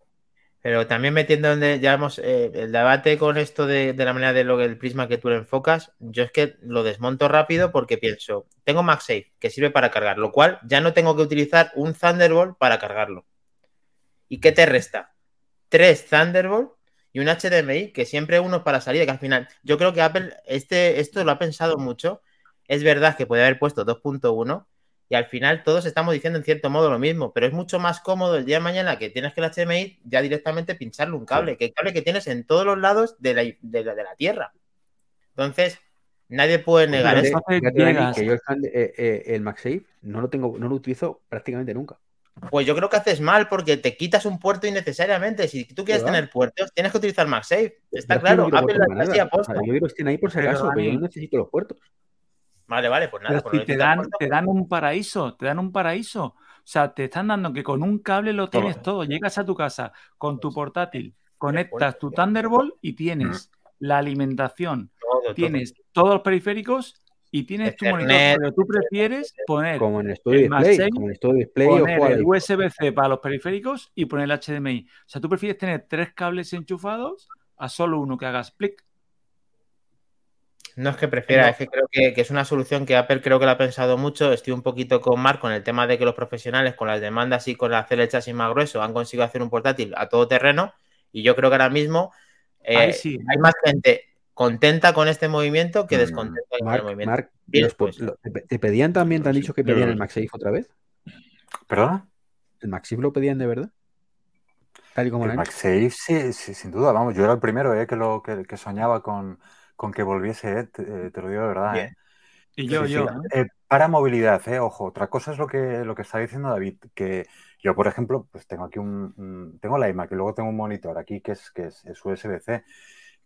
Pero también metiendo donde ya hemos eh, el debate con esto de, de la manera de lo el prisma que tú le enfocas, yo es que lo desmonto rápido porque pienso, tengo MagSafe que sirve para cargar, lo cual ya no tengo que utilizar un Thunderbolt para cargarlo. ¿Y qué te resta? Tres Thunderbolt y un HDMI, que siempre uno para salir, que al final, yo creo que Apple este, esto lo ha pensado mucho. Es verdad que puede haber puesto 2.1, y al final todos estamos diciendo en cierto modo lo mismo, pero es mucho más cómodo el día de mañana que tienes que el HDMI ya directamente pincharle un cable, que el cable que tienes en todos los lados de la, de la, de la Tierra. Entonces, nadie puede negar eso. Que yo el, eh, eh, el MagSafe no lo tengo, no lo utilizo prácticamente nunca. Pues yo creo que haces mal porque te quitas un puerto innecesariamente. Si tú quieres ¿Verdad? tener puertos, tienes que utilizar MagSafe. Está Yo claro, Apple sea, yo quiero que estén ahí por si acaso, pero yo no necesito los puertos. Vale, vale, pues nada. Pero pues si no te dan, te dan un paraíso, te dan un paraíso. O sea, te están dando que con un cable lo tienes todo. Llegas a tu casa con tu portátil, conectas tu Thunderbolt y tienes la alimentación, todo, todo. tienes todos los periféricos y tienes tu monitor. Pero tú prefieres poner, Como en Studio El Display, MagSafe, como en Studio Display poner el. USB-C para los periféricos y poner el HDMI. O sea, tú prefieres tener tres cables enchufados a solo uno que hagas plic. No es que prefiera, es que creo que, que, es una solución que Apple creo que lo ha pensado mucho. Estoy un poquito con Mark con el tema de que los profesionales con las demandas y con hacer el chasis más grueso han conseguido hacer un portátil a todo terreno y yo creo que ahora mismo eh, sí. hay más gente contenta con este movimiento que descontenta con el movimiento. Mark, los, lo, ¿te pedían también, te han dicho que pedían el MagSafe otra vez? ¿Perdona? ¿El MagSafe lo pedían de verdad? Tal y como el MagSafe, sí, sí, sin duda, vamos, yo era el primero eh, que, lo, que, que soñaba con, con que volviese, eh, te, te, lo digo de verdad. Eh. Y yo, sí, yo. Sí. Eh, para movilidad, eh, ojo, otra cosa es lo que, lo que está diciendo David, que yo, por ejemplo, pues tengo aquí un, un tengo la iMac y luego tengo un monitor aquí que es, que es, es USB-C.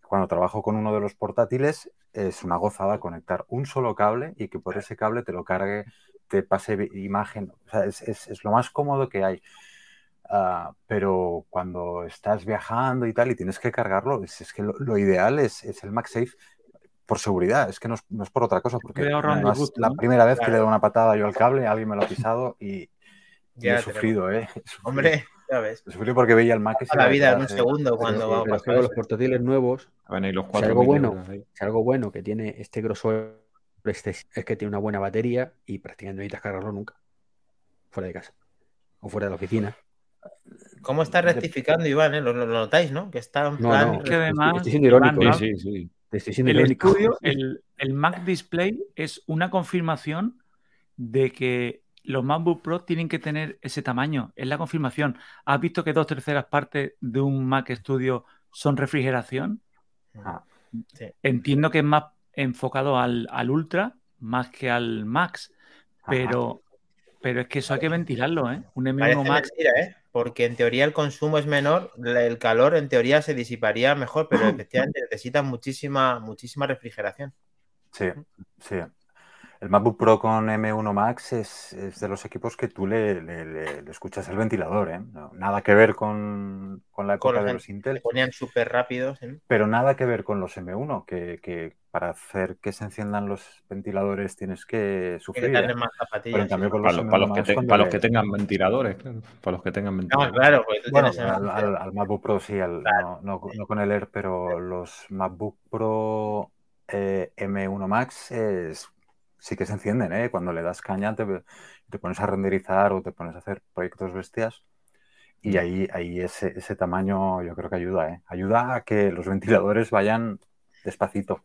Cuando trabajo con uno de los portátiles es una gozada conectar un solo cable y que por ese cable te lo cargue, te pase imagen, o sea, es, es, es lo más cómodo que hay. Uh, pero cuando estás viajando y tal y tienes que cargarlo, es, es que lo, lo, ideal es, es el MagSafe por seguridad, es que no es, no es por otra cosa, porque además, gusto, la ¿no? primera vez claro. que le doy una patada yo al cable, alguien me lo ha pisado y, ya he sufrido, ¿eh? He sufrido. Hombre, ya ves. He sufrido porque veía el Mac. A la vida en un segundo cuando va a pasar. Los portátiles nuevos, bueno, y los si, algo bueno, si algo bueno que tiene este grosor este, es que tiene una buena batería y prácticamente no necesitas cargarlo nunca. Fuera de casa. O fuera de la oficina. ¿Cómo está rectificando Iván? Eh? ¿Lo, lo, notáis, no? Que está en plan. No, que además, estoy siendo irónico. Iván, sí, sí. Estoy siendo el irónico. estudio, el, el, Mac Display es una confirmación de que los MacBook Pro tienen que tener ese tamaño. Es la confirmación. ¿Has visto que dos terceras partes de un Mac Studio son refrigeración? Ah, sí. Entiendo que es más enfocado al, al Ultra más que al Max, pero, pero es que eso hay que ventilarlo, ¿eh? Un M1 Parece Max. Mentira, ¿eh? Porque en teoría el consumo es menor, el calor en teoría se disiparía mejor, pero efectivamente necesita muchísima, muchísima refrigeración. Sí, sí. El MacBook Pro con M1 Max es, es de los equipos que tú le, le, le, le escuchas el ventilador, ¿eh? No, nada que ver con, con la época con los, de los Intel. Se ponían súper rápidos. ¿eh? Pero nada que ver con los M1, que, que, para hacer que se enciendan los ventiladores tienes que sufrir. Que ¿eh? más zapatillas. Pero en cambio, con para, los, para, los que te, para los que tengan ventiladores, claro. Para los que tengan ventiladores. No, claro, pues bueno, al, al, al, MacBook Pro sí, al, claro. no, no, no, con el Air, pero los MacBook Pro eh, M1 Max es sí que se encienden, ¿eh? Cuando le das caña te, te, pones a renderizar o te pones a hacer proyectos bestias y ahí, ahí ese, ese tamaño yo creo que ayuda, ¿eh? Ayuda a que los ventiladores vayan despacito.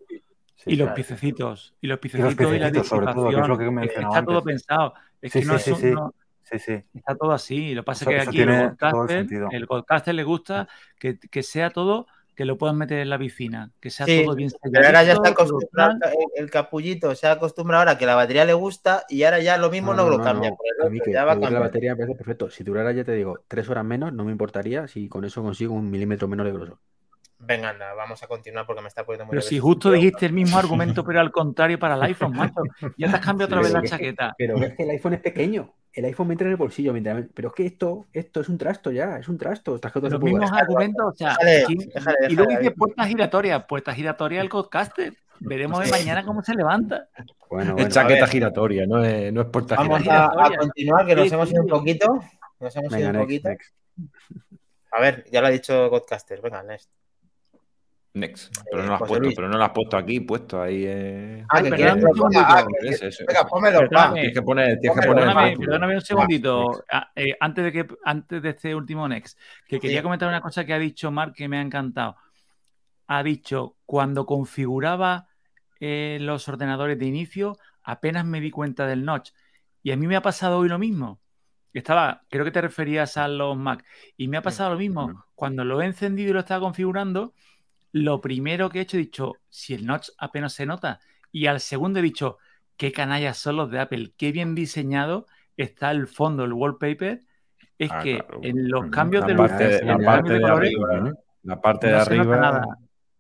Sí, y, los piececitos, y los piececitos, y los piececitos, y la sobre todo, que es lo que Está antes. todo pensado. Es sí, que no sí, es sí, no. Está todo así. Lo que pasa es que aquí el podcaster, el podcaster, le gusta que, que sea todo que lo puedan meter en la piscina, que sea sí, todo bien Pero ahora ya está acostumbrado, el, el, capullito se ha acostumbrado ahora que la batería le gusta y ahora ya lo mismo no, no, no lo cambia. No, a mí que, ya va la batería me parece perfecto. Si durara, ya te digo, tres horas menos, no me importaría si con eso consigo un milímetro menos de grosor. Venga, anda, vamos a continuar porque me está poniendo muy Pero si justo dijiste el mismo argumento, pero al contrario para el iPhone, macho. Ya te has cambiado otra vez la chaqueta. Pero es que el iPhone es pequeño. El iPhone me entra en el bolsillo. Mientras... Pero es que esto, esto es un trasto ya, es un trasto. Los mismos argumentos, o sea, déjale, aquí, déjale, déjale, y luego dice puertas giratorias, puertas giratorias al podcaster. Veremos de mañana cómo se levanta. Bueno, bueno, es chaqueta giratoria, no es, no es puerta Vamos giratoria. Vamos a, a, continuar, que nos hemos ido un poquito. Nos hemos ido un poquito. Next. A ver, ya lo ha dicho Godcaster. Venga, next. Next. Pero no lo has puesto, pero no lo has puesto aquí, puesto ahí. Eh... Ah, que quieres que. Ah, que-. Venga, pónmelo. Tienes que poner, tienes que poner Perdóname, perdóname un segundito, ah, eh, antes, de que, antes de este último Next, que quería Sí. comentar una cosa que ha dicho Mark que me ha encantado. Ha dicho, cuando configuraba eh, los ordenadores de inicio, apenas me di cuenta del notch. Y a mí me ha pasado hoy lo mismo. Estaba, creo que te referías a los Mac. Y me ha pasado lo mismo. Cuando lo he encendido y lo estaba configurando, lo primero que he hecho he dicho, si el notch apenas se nota. Y al segundo he dicho, qué canallas son los de Apple, qué bien diseñado está el fondo, el wallpaper. Es Ah, que claro. en los cambios La de parte, luces, de- en la el parte cambio de de colores, arriba, ¿eh? La parte de no arriba. nada.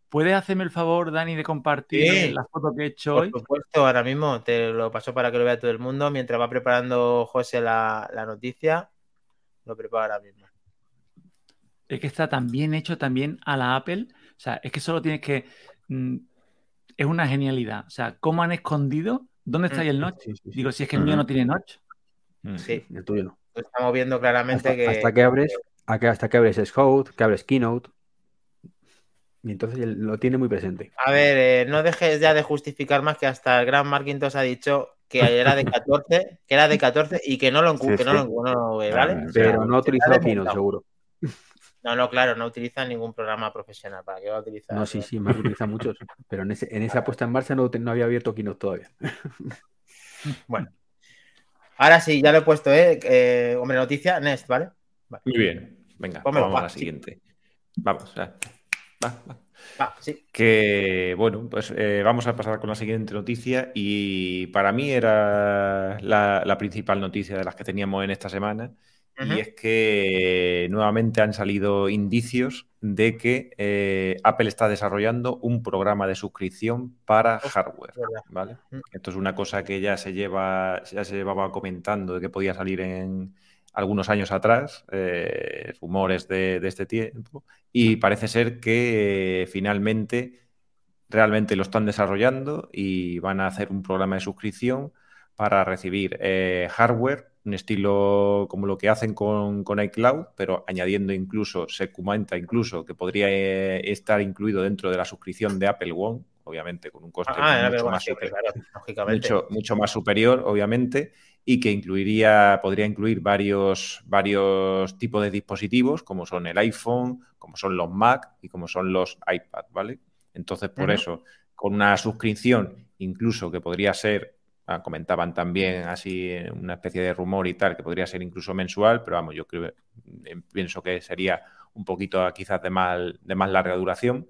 ¿Puedes hacerme el favor, Dani, de compartir Sí. la foto que he hecho Por hoy? supuesto, ahora mismo te lo paso para que lo vea todo el mundo. Mientras va preparando José la, la noticia, lo preparo ahora mismo. Es que está tan bien hecho también a la Apple. O sea, es que solo tienes que. mm, es una genialidad. O sea, ¿cómo han escondido? ¿Dónde está ahí el notch? Sí, sí, sí. Digo, si es que el mío no tiene notch. Mm. Sí, El tuyo no. lo estamos viendo claramente Hasta, que. hasta que abres, a que- hasta que abres Scout, que abres Keynote. Y entonces él lo tiene muy presente. A ver, eh, no dejes ya de justificar más que hasta el gran Marquintos ha dicho que era de 14, que era de 14 y que no lo, Sí, que sí. no eh, ¿vale? Ah, O sea, Pero no ha se utilizado ha Keynote, seguro. No, no, claro, no utiliza ningún programa profesional. ¿Para qué va a utilizar? No, sí, sí, Mark utiliza muchos. Pero en, ese, en esa puesta en marcha no, había abierto Keynote todavía. Bueno. Ahora sí, ya lo he puesto, ¿eh? Eh, hombre, noticia, Nest, ¿vale? Muy bien. Venga, vamos a la sí. siguiente. Vamos, va, va, va. Va, sí. Que bueno, pues eh, vamos a pasar con la siguiente noticia y para mí era la, la principal noticia de las que teníamos en esta semana Y es que nuevamente han salido indicios de que eh, Apple está desarrollando un programa de suscripción para hardware. ¿vale? Esto es una cosa que ya se lleva, ya se llevaba comentando de que podía salir en algunos años atrás, eh, rumores de, de este tiempo, y parece ser que eh, finalmente realmente lo están desarrollando y van a hacer un programa de suscripción para recibir eh, hardware, un estilo como lo que hacen con, con iCloud, pero añadiendo incluso, se comenta incluso que podría eh, estar incluido dentro de la suscripción de Apple One, obviamente con un coste Ah, mucho, más claro, lógicamente. mucho, mucho más superior, obviamente, y que incluiría, podría incluir varios, varios tipos de dispositivos, como son el iPhone, como son los Mac y como son los iPad, ¿vale? Entonces, por eso, con una suscripción, incluso que podría ser, ah, comentaban también así eh, una especie de rumor y tal, que podría ser incluso mensual, pero vamos, yo creo, eh, pienso que sería un poquito quizás de más, de más larga duración,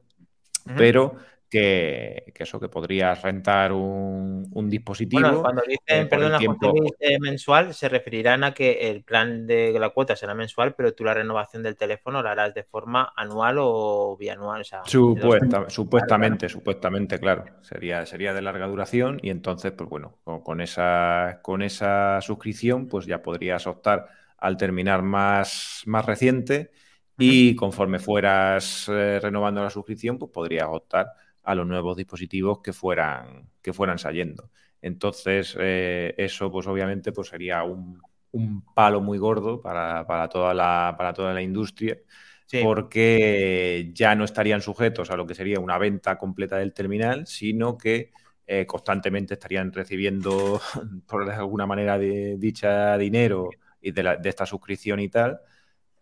pero que, que eso, que podrías rentar un, un dispositivo. Bueno, cuando eh, dicen, por el perdona, tiempo- eh, mensual, se referirán a que el plan de la cuota será mensual, pero tú la renovación del teléfono la harás de forma anual o bianual. O sea, dos- supuestamente, supuestamente, claro. Sería, sería de larga duración y entonces, pues bueno, con, con esa, con esa suscripción, pues ya podrías optar al terminar más, más reciente y conforme fueras eh, renovando la suscripción, pues podrías optar a los nuevos dispositivos que fueran, que fueran saliendo. Entonces, eh, eso, pues obviamente, pues sería un, un palo muy gordo para, para toda la, para toda la industria Sí. porque ya no estarían sujetos a lo que sería una venta completa del terminal, sino que eh, constantemente estarían recibiendo, por alguna manera, de, dicha dinero y de, la- de esta suscripción y tal,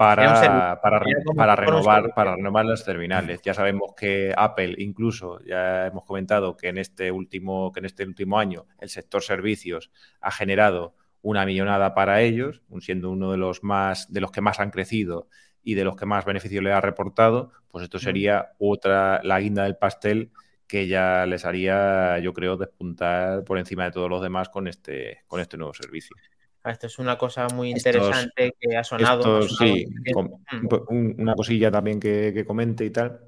para, para, para renovar, para renovar los terminales. Ya sabemos que Apple, incluso, ya hemos comentado que en este último, que en este último año el sector servicios ha generado una millonada para ellos, siendo uno de los más, de los que más han crecido y de los que más beneficio le ha reportado, pues esto sería otra, la guinda del pastel que ya les haría, yo creo, despuntar por encima de todos los demás con este, con este nuevo servicio. Ah, Esto es una cosa muy Estos- interesante que ha sonado. Sí, Mm. un- una cosilla también que, que comente y tal.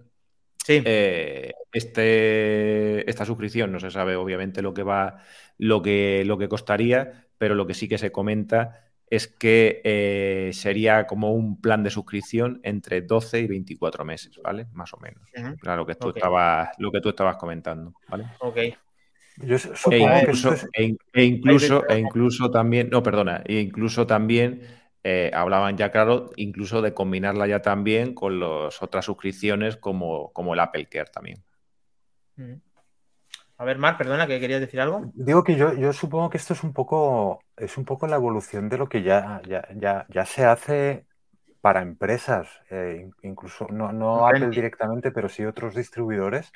Sí, Eh, este, esta suscripción no se sabe obviamente lo que va, lo que, lo que costaría, pero lo que sí que se comenta es que eh, sería como un plan de suscripción entre 12 y 24 meses, ¿vale? Más o menos. Claro, que tú estabas, lo que tú estabas comentando, ¿vale? ok. Yo su- E que incluso, es- e in- e incluso, e incluso también, no, perdona, e incluso también eh, hablaban ya, claro, incluso de combinarla ya también con las otras suscripciones como, como el Apple Care también. Mm. A ver, Mar, perdona, que querías decir algo. Digo que yo, yo supongo que esto es un poco, es un poco la evolución de lo que ya, ya, ya, ya se hace para empresas, eh, in- incluso no, no Apple directamente, pero sí otros distribuidores.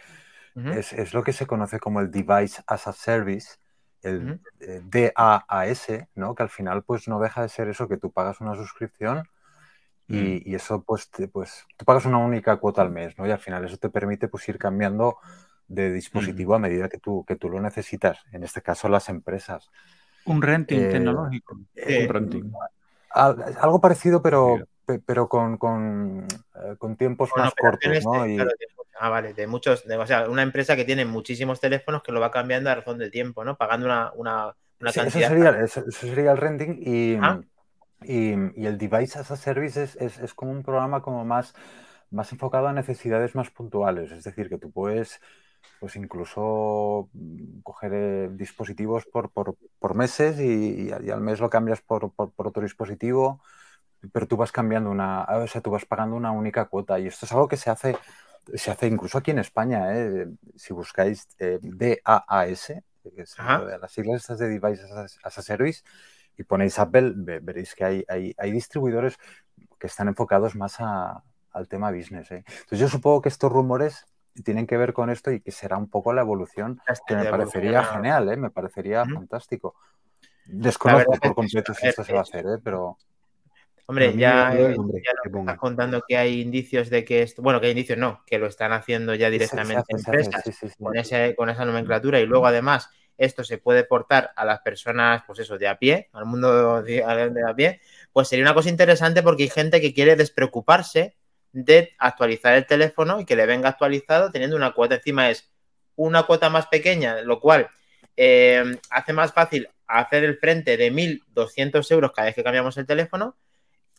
Es, es lo que se conoce como el Device as a Service, el Ujú. eh, DAAS, ¿no? Que al final pues no deja de ser eso, que tú pagas una suscripción y, y eso pues, te- pues tú pagas una única cuota al mes, ¿no? Y al final eso te permite pues ir cambiando de dispositivo a medida que tú, que tú lo necesitas, en este caso las empresas. Un renting Eh, tecnológico. Eh, Un renting. al- algo parecido, pero, pero con, con, eh, con tiempos Con más cortos, ¿no? de- Y- claro, de- ah, vale, de muchos, de- o sea, una empresa que tiene muchísimos teléfonos que lo va cambiando a razón del tiempo, ¿no? Pagando una, una, una Sí, eso, cantidad. sería, eso, eso sería el renting y, Ah. y, y el Device as a Service es, es- es como un programa como más, más enfocado a necesidades más puntuales. Es decir, que tú puedes pues incluso mm, coger eh, dispositivos por, por, por meses y, y al- mes lo cambias por- por otro dispositivo, pero tú vas cambiando una, o sea, tú vas pagando una única cuota. Y esto es algo que se hace se hace incluso aquí en España, ¿eh? si buscáis eh, DAAS, que es las siglas estas de Devices as a Service, y ponéis Apple, veréis que hay, hay, hay, distribuidores que están enfocados más al tema business. ¿eh? Entonces yo supongo que estos rumores tienen que ver con esto y que será un poco la evolución que me parecería genial, ¿eh? me parecería fantástico. Desconozco por completo si esto se va a hacer, ¿eh? pero... Hombre, ya, ya estás contando que hay indicios de que esto, bueno, que hay indicios no, que lo están haciendo ya directamente en empresas con, ese, con esa nomenclatura y luego además esto se puede portar a las personas, pues eso, de a pie, al mundo de, a pie, pues sería una cosa interesante porque hay gente que quiere despreocuparse de actualizar el teléfono y que le venga actualizado teniendo una cuota. Encima es una cuota más pequeña, lo cual eh, hace más fácil hacer el frente de 1.200 euros cada vez que cambiamos el teléfono.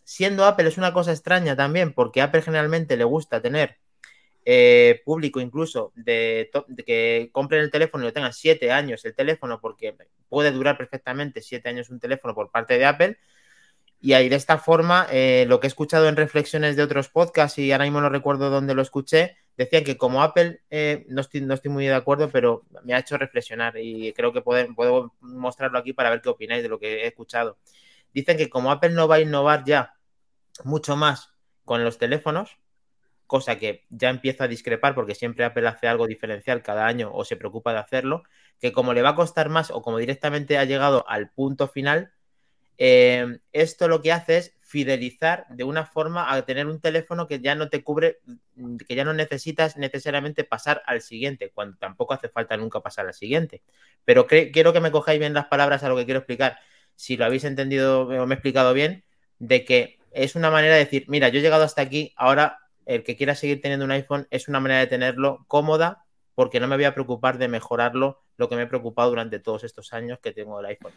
Siendo Apple es una cosa extraña también, porque Apple generalmente le gusta tener eh, público incluso de, que compren el teléfono y lo tengan 7 años el teléfono, porque puede durar perfectamente 7 años un teléfono por parte de Apple. Y ahí de esta forma, eh, lo que he escuchado en reflexiones de otros podcasts, y ahora mismo no recuerdo dónde lo escuché, decían que como Apple, eh, no, estoy, no estoy muy de acuerdo, pero me ha hecho reflexionar y creo que puedo mostrarlo aquí para ver qué opináis de lo que he escuchado. Dicen que como Apple no va a innovar ya mucho más con los teléfonos, cosa que ya empiezo a discrepar porque siempre Apple hace algo diferencial cada año o se preocupa de hacerlo, que como le va a costar más o como directamente ha llegado al punto final, eh, esto lo que hace es fidelizar de una forma a tener un teléfono que ya no te cubre, que ya no necesitas necesariamente pasar al siguiente, cuando tampoco hace falta nunca pasar al siguiente. Pero quiero que me cojáis bien las palabras a lo que quiero explicar, si lo habéis entendido o me he explicado bien, de que es una manera de decir, mira, yo he llegado hasta aquí, ahora el que quiera seguir teniendo un iPhone es una manera de tenerlo cómoda porque no me voy a preocupar de mejorarlo lo que me he preocupado durante todos estos años que tengo el iPhone.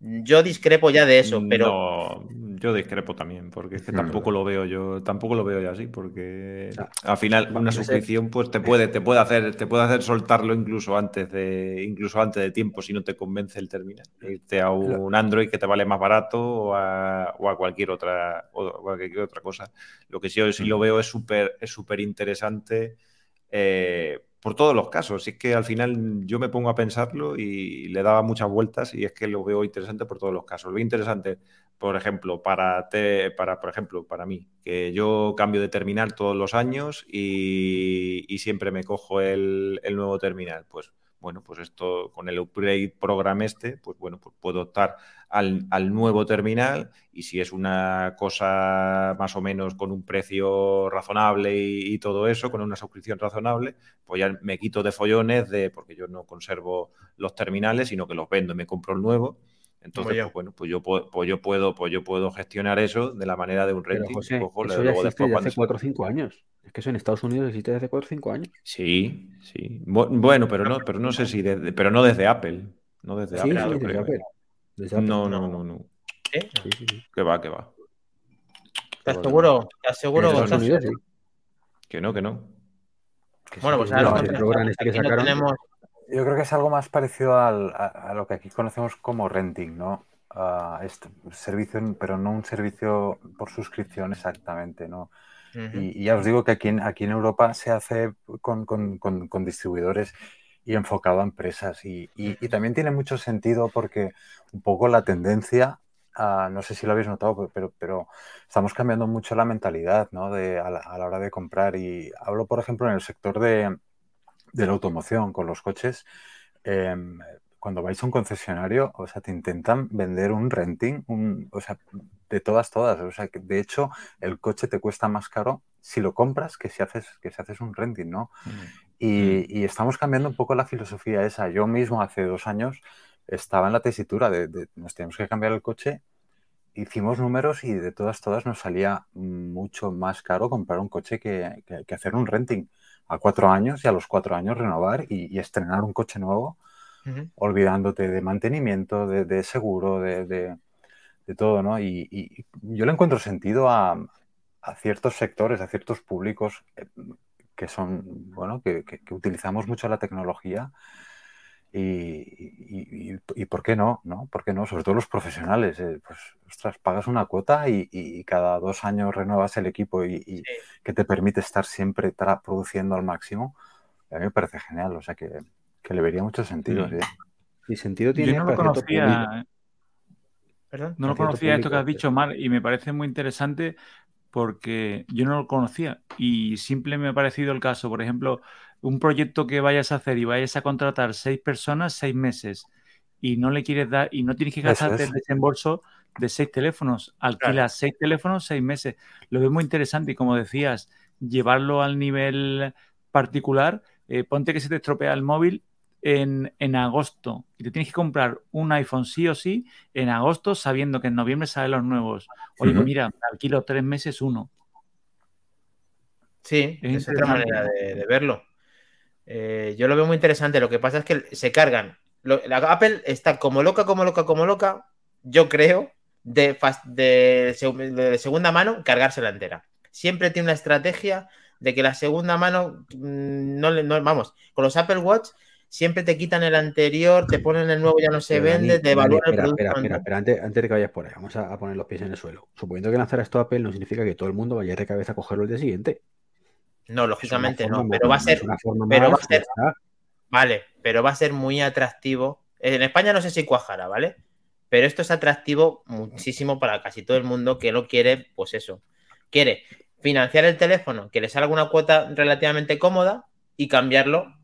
Yo discrepo ya de eso, pero. Yo discrepo también, porque es que tampoco lo veo yo, tampoco lo veo yo así, porque al final una suscripción pues te puede, te puede hacer, te puede hacer soltarlo incluso antes de, incluso antes de tiempo si no te convence el terminal. Irte a un Android que te vale más barato o a, cualquier otra, o cualquier otra cosa. Lo que sí, sí lo veo es súper, es súper interesante. Eh, por todos los casos. Es que al final yo me pongo a pensarlo y le daba muchas vueltas y es que lo veo interesante por todos los casos. Lo veo interesante, por ejemplo, para, te, para, por ejemplo, para mí, que yo cambio de terminal todos los años y, siempre me cojo el, el, nuevo terminal. Pues bueno, pues esto con el upgrade program este, pues bueno, pues puedo optar al, nuevo terminal y si es una cosa más o menos con un precio razonable y, todo eso, con una suscripción razonable, pues ya me quito de follones de porque yo no conservo los terminales, sino que los vendo y me compro el nuevo. Entonces, pues, bueno, pues yo, puedo, pues yo puedo, pues yo puedo gestionar eso de la manera de un renting. José, eso ya existe desde hace 4 o 5 años. Es que eso en Estados Unidos existe desde 4 o 5 años. Sí, sí. Bueno, pero no, pero no sé si desde, pero no desde Apple. No desde Apple, yo creo. Apple. No, no, no, no. ¿Eh? Que va, que va. ¿Estás seguro? ¿Estás seguro, Que no, que no. bueno, pues ahora no, este que tenemos... Yo creo que es algo más parecido a, lo que aquí conocemos como renting, ¿no? este servicio, pero no un servicio por suscripción exactamente, ¿no? y, ya os digo que aquí en, aquí en Europa se hace con, con, con distribuidores y enfocado a empresas. Y, también tiene mucho sentido porque un poco la tendencia, no sé si lo habéis notado, pero, pero estamos cambiando mucho la mentalidad ¿no? de, a, la, hora de comprar. Y hablo, por ejemplo, en el sector de, de la automoción con los coches. Em, cuando vais a un concesionario, o sea, te intentan vender un renting, un, o sea, de todas, todas. O sea, que de hecho, el coche te cuesta más caro si lo compras que si haces, que si haces un renting, ¿no? Y, estamos cambiando un poco la filosofía esa. Yo mismo hace dos años estaba en la tesitura de, nos tenemos que cambiar el coche. Hicimos números y de todas, todas nos salía mucho más caro comprar un coche que, hacer un renting a cuatro años y a los cuatro años renovar y, estrenar un coche nuevo, olvidándote de mantenimiento, de, seguro, de, todo, ¿no? Y, yo le encuentro sentido a, a ciertos sectores, a ciertos públicos eh, que son, bueno, que, utilizamos mucho la tecnología y, y, por qué no, ¿no? ¿Por qué no? Sobre todo los profesionales. eh, pues, ostras, pagas una cuota y, y cada dos años renuevas el equipo y, y Sí. que te permite estar siempre tra- produciendo al máximo. A mí me parece genial, o sea que, que le vería mucho sentido. Sí. Y sentido tiene Yo no lo conocía, Perdón. no lo conocía esto que has dicho, Mar, y me parece muy interesante porque yo no lo conocía y simple me ha parecido el caso. Por ejemplo, un proyecto que vayas a hacer y vayas a contratar seis personas, seis meses, y no le quieres dar, y no tienes que gastarte es. el desembolso de seis teléfonos. Alquilas seis teléfonos, seis meses. Lo veo muy interesante y como decías, llevarlo al nivel particular, eh, ponte que se te estropea el móvil en, en agosto y te tienes que comprar un iPhone sí o sí en agosto sabiendo que en noviembre salen los nuevos. Oye, mira, alquilo tres meses uno. Sí, Es es otra manera de, de verlo. Eh, yo lo veo muy interesante. Lo que pasa es que se cargan. Lo- la Apple está como loca, como loca, como loca. Yo creo de, de seg- de segunda mano cargársela entera. Siempre tiene una estrategia de que la segunda mano mm, no le no, vamos, con los Apple Watch siempre te quitan el anterior, te ponen el nuevo, ya no se Pero, Dani, vende, te evalúan el producto. espera, espera, antes. espera, antes, antes de que vayas por ahí, vamos a, a poner los pies en el suelo. Suponiendo que lanzara esto Apple no significa que todo el mundo vaya de cabeza a cogerlo el día siguiente. No, lógicamente no, pero va a ser pero va a ser-. Vale, pero va a ser muy atractivo. En España no sé si cuajará, ¿vale? Pero esto es atractivo muchísimo para casi todo el mundo que lo quiere, pues eso. Quiere financiar el teléfono, que le salga una cuota relativamente cómoda y cambiarlo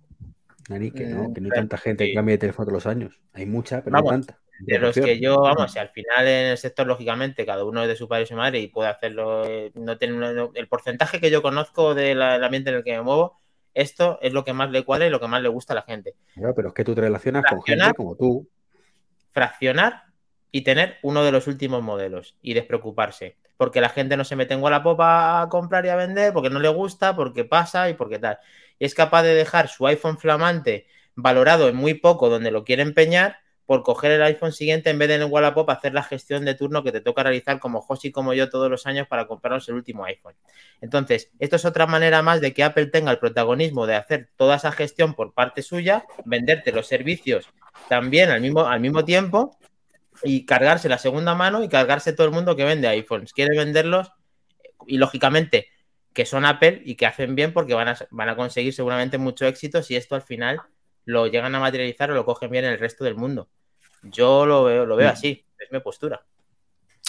que no, Mm, que no hay tanta gente que cambie de teléfono todos los años. Hay mucha, pero Vamos, no tanta. De los que yo, vamos, si al final en el sector, lógicamente, cada uno es de su padre y su madre y puede hacerlo, eh, no tiene no- el porcentaje que yo conozco del ambiente en el que me muevo, esto es lo que más le cuadra y lo que más le gusta a la gente. Claro, pero es que tú te relacionas con gente como tú. fraccionar y tener uno de los últimos modelos y despreocuparse. Porque la gente no se mete en Wallapop a comprar y a vender, porque no le gusta, porque pasa y porque tal. Y es capaz de dejar su iPhone flamante valorado en muy poco donde lo quiere empeñar por coger el iPhone siguiente en vez de en el Wallapop hacer la gestión de turno que te toca realizar como Josi como yo todos los años para comprarnos el último iPhone. Entonces, esto es otra manera más de que Apple tenga el protagonismo de hacer toda esa gestión por parte suya, venderte los servicios también al mismo, al mismo tiempo y cargarse la segunda mano y cargarse todo el mundo que vende iPhones. Quiere venderlos y lógicamente que son Apple y que hacen bien porque van a, van a conseguir seguramente mucho éxito si esto al final lo llegan a materializar o lo cogen bien en el resto del mundo. Yo lo veo, lo veo Mm. así, es mi postura.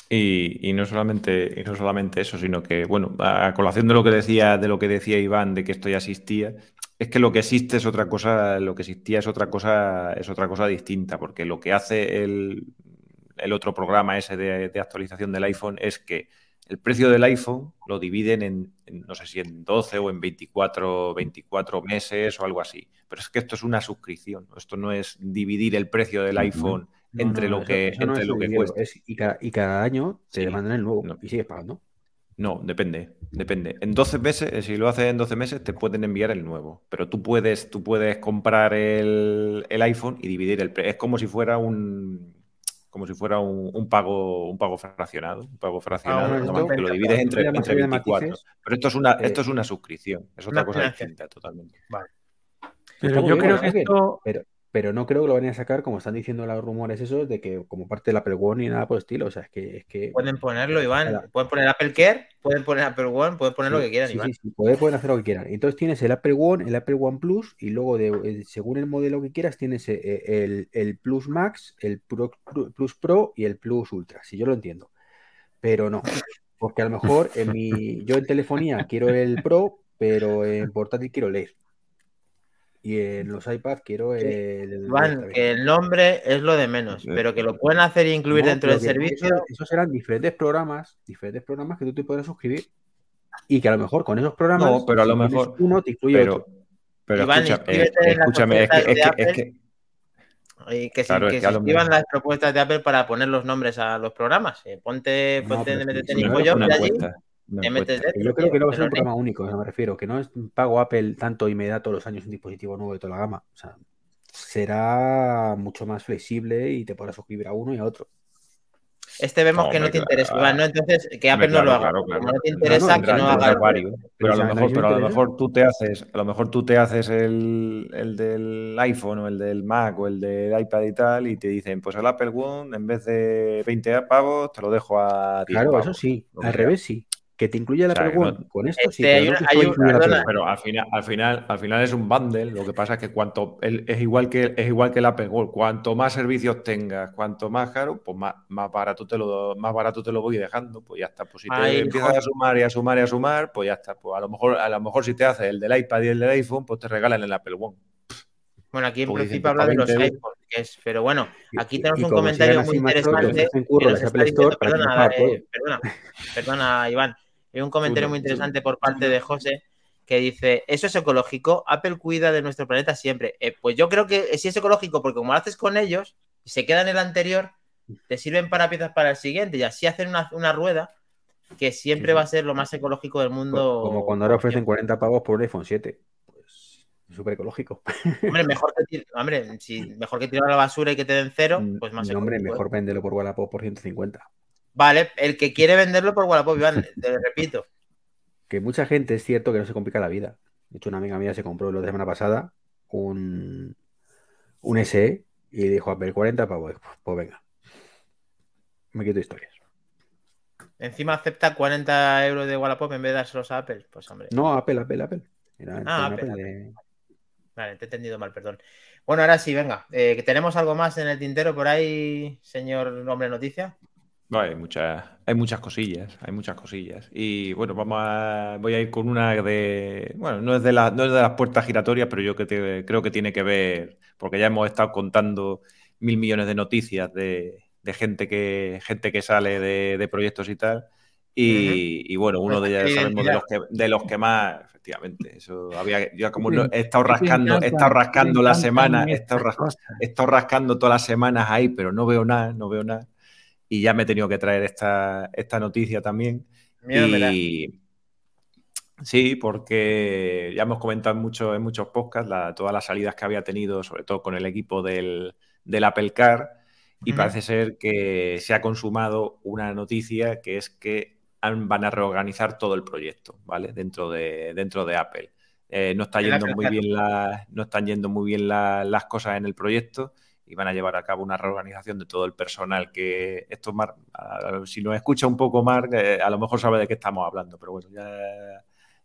Y, y no solamente, y no solamente eso, sino que, bueno, a colación de lo que decía, de lo que decía Iván, de que esto ya existía, es que lo que existe es otra cosa, lo que existía es otra cosa, es otra cosa distinta, porque lo que hace el, el otro programa ese de, de actualización del iPhone es que el precio del iPhone lo dividen en, en, no sé si en 12 o en 24, 24 meses o algo así. Pero es que esto es una suscripción, esto no es dividir el precio del iPhone No, entre no, lo que, eso entre es lo que cuesta. es- y, cada, y cada año te Sí. demandan el nuevo No. y sigues pagando. No, depende, depende. En 12 meses, si lo haces en 12 meses, te pueden enviar el nuevo. Pero tú puedes, tú puedes comprar el, el iPhone y dividir el precio. Es como si fuera un como si fuera un, un pago, un pago fraccionado. Un pago fraccionado, bueno, más esto- que lo divides entre, entre allá de 24. matices, Pero esto es una, eh, esto es una suscripción, es otra cosa distinta totalmente. Pero muy yo bien, creo que esto, pero, pero no creo que lo vayan a sacar como están diciendo los rumores esos de que como parte del Apple One ni nada por el estilo. O sea, es que... Es que Pueden ponerlo, Iván. Cada- Pueden poner Apple Care, pueden poner Apple One, pueden poner lo que quieran, sí, Iván. sí, sí, pueden hacer lo que quieran. Entonces tienes el Apple One, el Apple One Plus y luego de, eh, según el modelo que quieras tienes eh, el, el Plus Max, el Pro- Plus Pro y el Plus Ultra, si yo lo entiendo. Pero no, porque a lo mejor en mi, yo en telefonía quiero el Pro, pero en portátil quiero Air. Y en los iPads quiero el... el que el nombre es lo de menos, Eh, pero que lo pueden hacer e incluir No, dentro del servicio. Eso, esos serán diferentes programas, diferentes programas que tú te podrás suscribir y que a lo mejor con esos programas, No, pero a lo si mejor- uno te incluye Pero, otro. pero Iván, escucha- eh, escúchame, es que, es que- es que- Y que, se- Claro, es que que se a lo escriban las propuestas de Apple para poner los nombres a los programas. Eh, ponte, No, ponte métete en de allí, Yo creo que no va a ser un pero programa único, me refiero, que no es pago Apple tanto y me da todos los años un dispositivo nuevo de toda la gama. O sea, será mucho más flexible y te podrás suscribir a uno y a otro. este vemos No, que no te interesa, claro. ¿no? Entonces, que Apple no lo haga. claro, Como no te interesa, No, no, que no haga. Varios, pero a lo mejor, pero a lo mejor tú te haces, a lo mejor tú te haces el, el del iPhone o el del Mac o el del iPad y tal, y te dicen, pues el Apple One, en vez de 20 pavos, te lo dejo a 10 Claro, pavos. eso sí. Al revés sí. Que te incluya la O sea, no-. Con esto sí, Este, hay pero una- hay la perdona, al final, al final, al final es un bundle. Lo que pasa es que cuanto el- es igual que es igual que el Apple Gold. Cuanto más servicios tengas, cuanto más caro, pues más, más barato te lo más barato te lo voy dejando. Pues ya está. Pues si te Ay, empiezas a sumar y a sumar y a sumar, pues ya está. Pues a lo mejor, a lo mejor si te haces el del iPad y el del iPhone, pues te regalan el Apple One. Bueno, aquí en principio habla de los 20 euros. iPhones, que es, pero bueno, aquí tenemos y un comentario muy interesante. que nos está diciendo- perdona, eh, perdona, perdona, Iván. Hay un comentario muy interesante por parte de José que dice, ¿eso es ecológico? Apple cuida de nuestro planeta siempre. Eh, pues yo creo que sí es ecológico porque como lo haces con ellos y se queda en el anterior, te sirven para piezas para el siguiente y así hacen una, una rueda que siempre Sí, va a ser lo más ecológico del mundo. Como cuando ahora ofrecen 40 pavos por un iPhone 7. Pues súper ecológico. Hombre, mejor que, hombre, si, mejor que tirar a la basura y que te den cero, pues más No, hombre, ecológico, ¿eh? mejor véndelo por Wallapop por 150. Vale, el que quiere venderlo por Wallapop, Iván, te repito. Que mucha gente es cierto que no se complica la vida. De hecho, una amiga mía se compró la semana pasada un, un SE y dijo Apple 40 pavos. Pues venga. Me quito historias. Encima acepta 40 euros de Wallapop en vez de dárselos a Apple. Pues hombre, No, Apple, Apple, Apple. Era Ah, Apple, de- vale, te he entendido mal, perdón. Bueno, ahora sí, venga. eh, ¿Tenemos algo más en el tintero por ahí, señor hombre noticia? No, hay muchas, hay muchas cosillas, hay muchas cosillas. Y bueno, vamos a, voy a ir con una de, bueno, no es de, la- no es de las puertas giratorias, pero yo que te- creo que tiene que ver, porque ya hemos estado contando mil millones de noticias de, de gente que, gente que sale de, de proyectos y tal. Y, y bueno, uno de ellos sabemos de los que, de los que más, efectivamente, eso había, yo como no- he estado rascando, he estado rascando la semana, estado he estado rascando todas las semanas ahí, pero no veo nada, no veo nada. Y ya me he tenido que traer esta, esta noticia también. Y sí, porque ya hemos comentado en, mucho- en muchos podcasts la- todas las salidas que había tenido, sobre todo con el equipo del, del Apple Car. Y parece ser que se ha consumado una noticia que es que han- van a reorganizar todo el proyecto, ¿vale? Dentro de, dentro de Apple. Eh, no, está yendo muy bien la- no están yendo muy bien la- las cosas en el proyecto y van a llevar a cabo una reorganización de todo el personal que esto Mar, a- si nos escucha un poco Mark, eh, a lo mejor sabe de qué estamos hablando, pero bueno, ya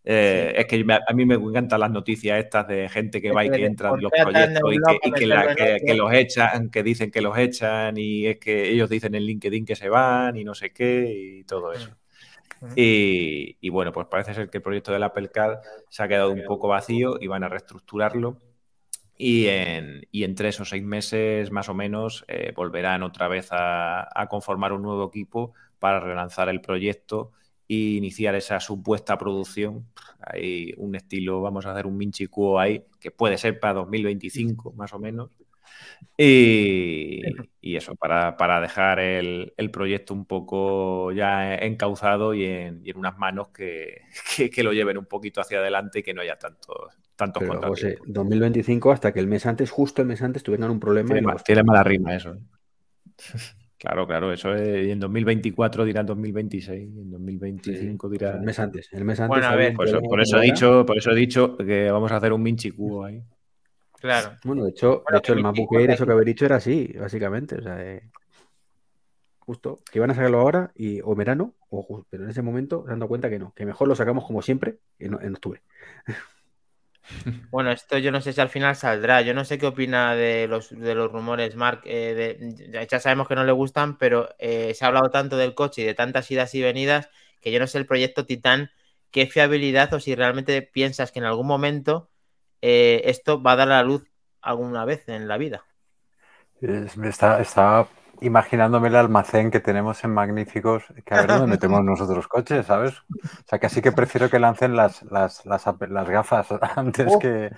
eh, Sí. es que me- a mí me encantan las noticias estas de gente que Es va y que entra en los proyectos y que, y la- los echan, que dicen que los echan y es que ellos dicen en LinkedIn que se van y no sé qué y todo eso. Ujú. Y, y bueno, pues parece ser que el proyecto del Apple Card se ha quedado un poco vacío y van a reestructurarlo. Y en, y en tres o seis meses más o menos eh, volverán otra vez a, conformar un nuevo equipo para relanzar el proyecto e iniciar esa supuesta producción. Hay un estilo, vamos a hacer un Minchi Kuo ahí, que puede ser para 2025 más o menos. Y, y eso, para, para dejar el, el proyecto un poco ya encauzado y en, y en unas manos que, que- que lo lleven un poquito hacia adelante y que no haya tantos, tantos Pero José, contratiempos. 2025 hasta que el mes antes, justo el mes antes, tuvieran un problema. Tiene, mala rima eso. ¿eh? Claro, claro, eso es, y en 2024 dirán 2026, y en 2025 Pues dirán... el mes antes. El mes antes Bueno, a ver, un Por eso, por eso he dicho, por eso he dicho que vamos a hacer un Minchi Cubo ahí. Claro. Bueno, de hecho, de Bueno, hecho que el Air, de eso que habéis dicho, era así, básicamente. O sea, eh, justo, que iban a sacarlo ahora y, o verano, o pero en ese momento dando cuenta que no, que mejor lo sacamos como siempre en, en octubre. Bueno, esto yo no sé si al final saldrá. Yo no sé qué opina de los, de los rumores, Mark. eh, de- ya- ya sabemos que no le gustan, pero eh, se ha hablado tanto del coche y de tantas idas y venidas que yo no sé el proyecto Titán, qué fiabilidad o si realmente piensas que en algún momento eh, esto va a dar a la luz alguna vez en la vida. Está, estaba imaginándome el almacén que tenemos en Magníficos, que a ver dónde metemos nosotros coches, ¿sabes? O sea, que así que prefiero que lancen las, las, las, gafas antes que...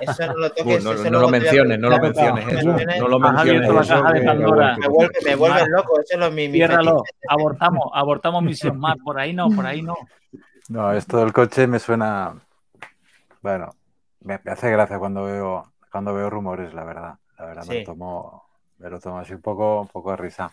Eso no lo toques. no, lo menciones, no lo menciones No eso. menciones. No lo menciones. Me vuelve, me vuelve loco. Eso es lo mi, mi abortamos, abortamos misión más, por ahí no, por ahí no. No, esto del coche me suena... Bueno, me, me hace gracia cuando veo, cuando veo rumores, la verdad. La verdad, me Sí. lo tomo, me lo tomo así un poco, un poco de risa.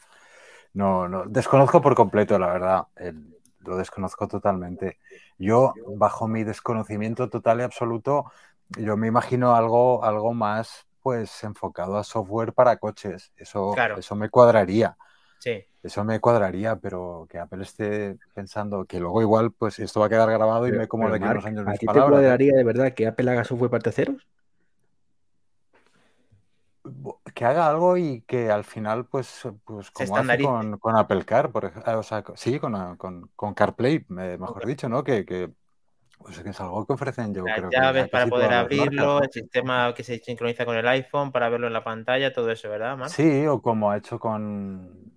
No, no, desconozco por completo, la verdad. El- lo desconozco totalmente. Yo, bajo mi desconocimiento total y absoluto, yo me imagino algo, algo más pues enfocado a software para coches. Eso, Claro. eso me cuadraría. Sí. Eso me cuadraría, pero que Apple esté pensando que luego igual pues esto va a quedar grabado y me como de aquí a unos años ¿A ti te cuadraría de verdad que Apple haga software para terceros? que haga algo y que al final, pues, pues como hace con, con Apple Car, por ejemplo, o sea, sí, con, con, con CarPlay, mejor dicho, ¿no? Que, que, pues, que es algo que ofrecen, yo Las creo que llaves para poder marcas, abrirlo, el sistema que se sincroniza con el iPhone para verlo en la pantalla, todo eso, ¿verdad, Marc? Sí, o como ha hecho con,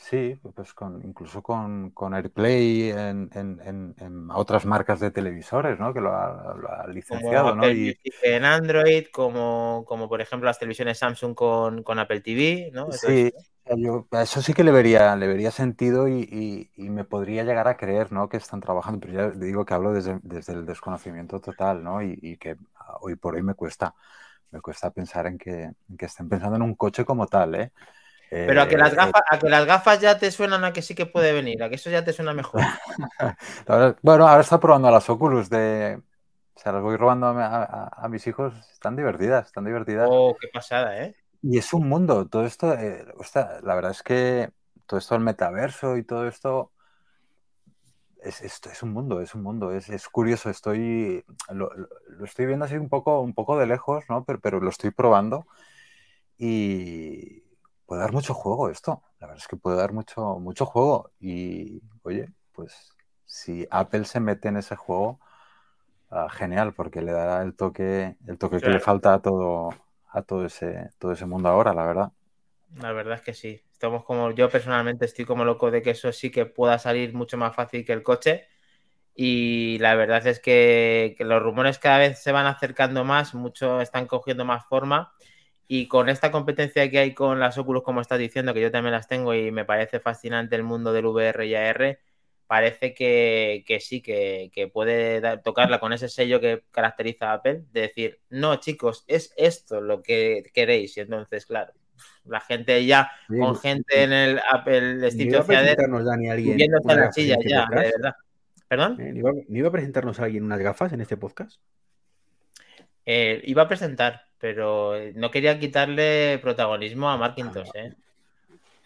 sí, pues con, incluso con, con AirPlay en, en, en, en otras marcas de televisores, ¿no? Que lo ha, lo ha Como licenciado, ¿no? Apple Y, Music en Android, como, como por ejemplo las televisiones Samsung con, con Apple TV, ¿no? Eso Sí, es- yo a eso sí que le vería, le vería sentido y, y- y me podría llegar a creer, ¿no? Que están trabajando, pero ya digo que hablo desde, desde el desconocimiento total, ¿no? Y, y que hoy por hoy me cuesta, me cuesta pensar en que, en que estén pensando en un coche como tal, ¿eh? Pero a que, las Eh, gafas, a que las gafas ya te suenan a que sí que puede venir, a que eso ya te suena mejor. ahora- bueno, ahora está probando las Oculus de... O sea, las voy robando a, mi- a- a- a mis hijos, están divertidas, están divertidas. Oh, qué pasada, ¿eh? Y es un mundo, todo esto, eh, ostras, la verdad es que todo esto del metaverso y todo esto es, esto es un mundo, es un mundo, es, es curioso, estoy, lo, lo- lo estoy viendo así un poco, un poco de lejos, ¿no? Pero, pero lo estoy probando y puede dar mucho juego esto, la verdad es que puede dar mucho, mucho juego y, oye, pues si Apple se mete en ese juego, ah, genial, porque le dará el toque, el toque que le falta a todo, a todo ese, todo ese mundo ahora, la verdad. La verdad es que sí. Estamos como, yo personalmente estoy como loco de que eso sí que pueda salir mucho más fácil que el coche. Y la verdad es que, que los rumores cada vez se van acercando más, mucho están cogiendo más forma. Y con esta competencia que hay con las Oculus, como estás diciendo, que yo también las tengo y me parece fascinante el mundo del VR y AR, parece que, que sí, que, que puede dar- tocarla con ese sello que caracteriza a Apple, de decir, no, chicos, es esto lo que queréis. Y entonces, claro, la gente ya, con gente en el Apple Steve iba a a la silla ya, de verdad. ¿Perdón? ¿Eh? ¿Ni iba, iba a presentarnos alguien unas gafas en este podcast? Eh, iba a presentar, pero no quería quitarle protagonismo a Markintos, ¿eh?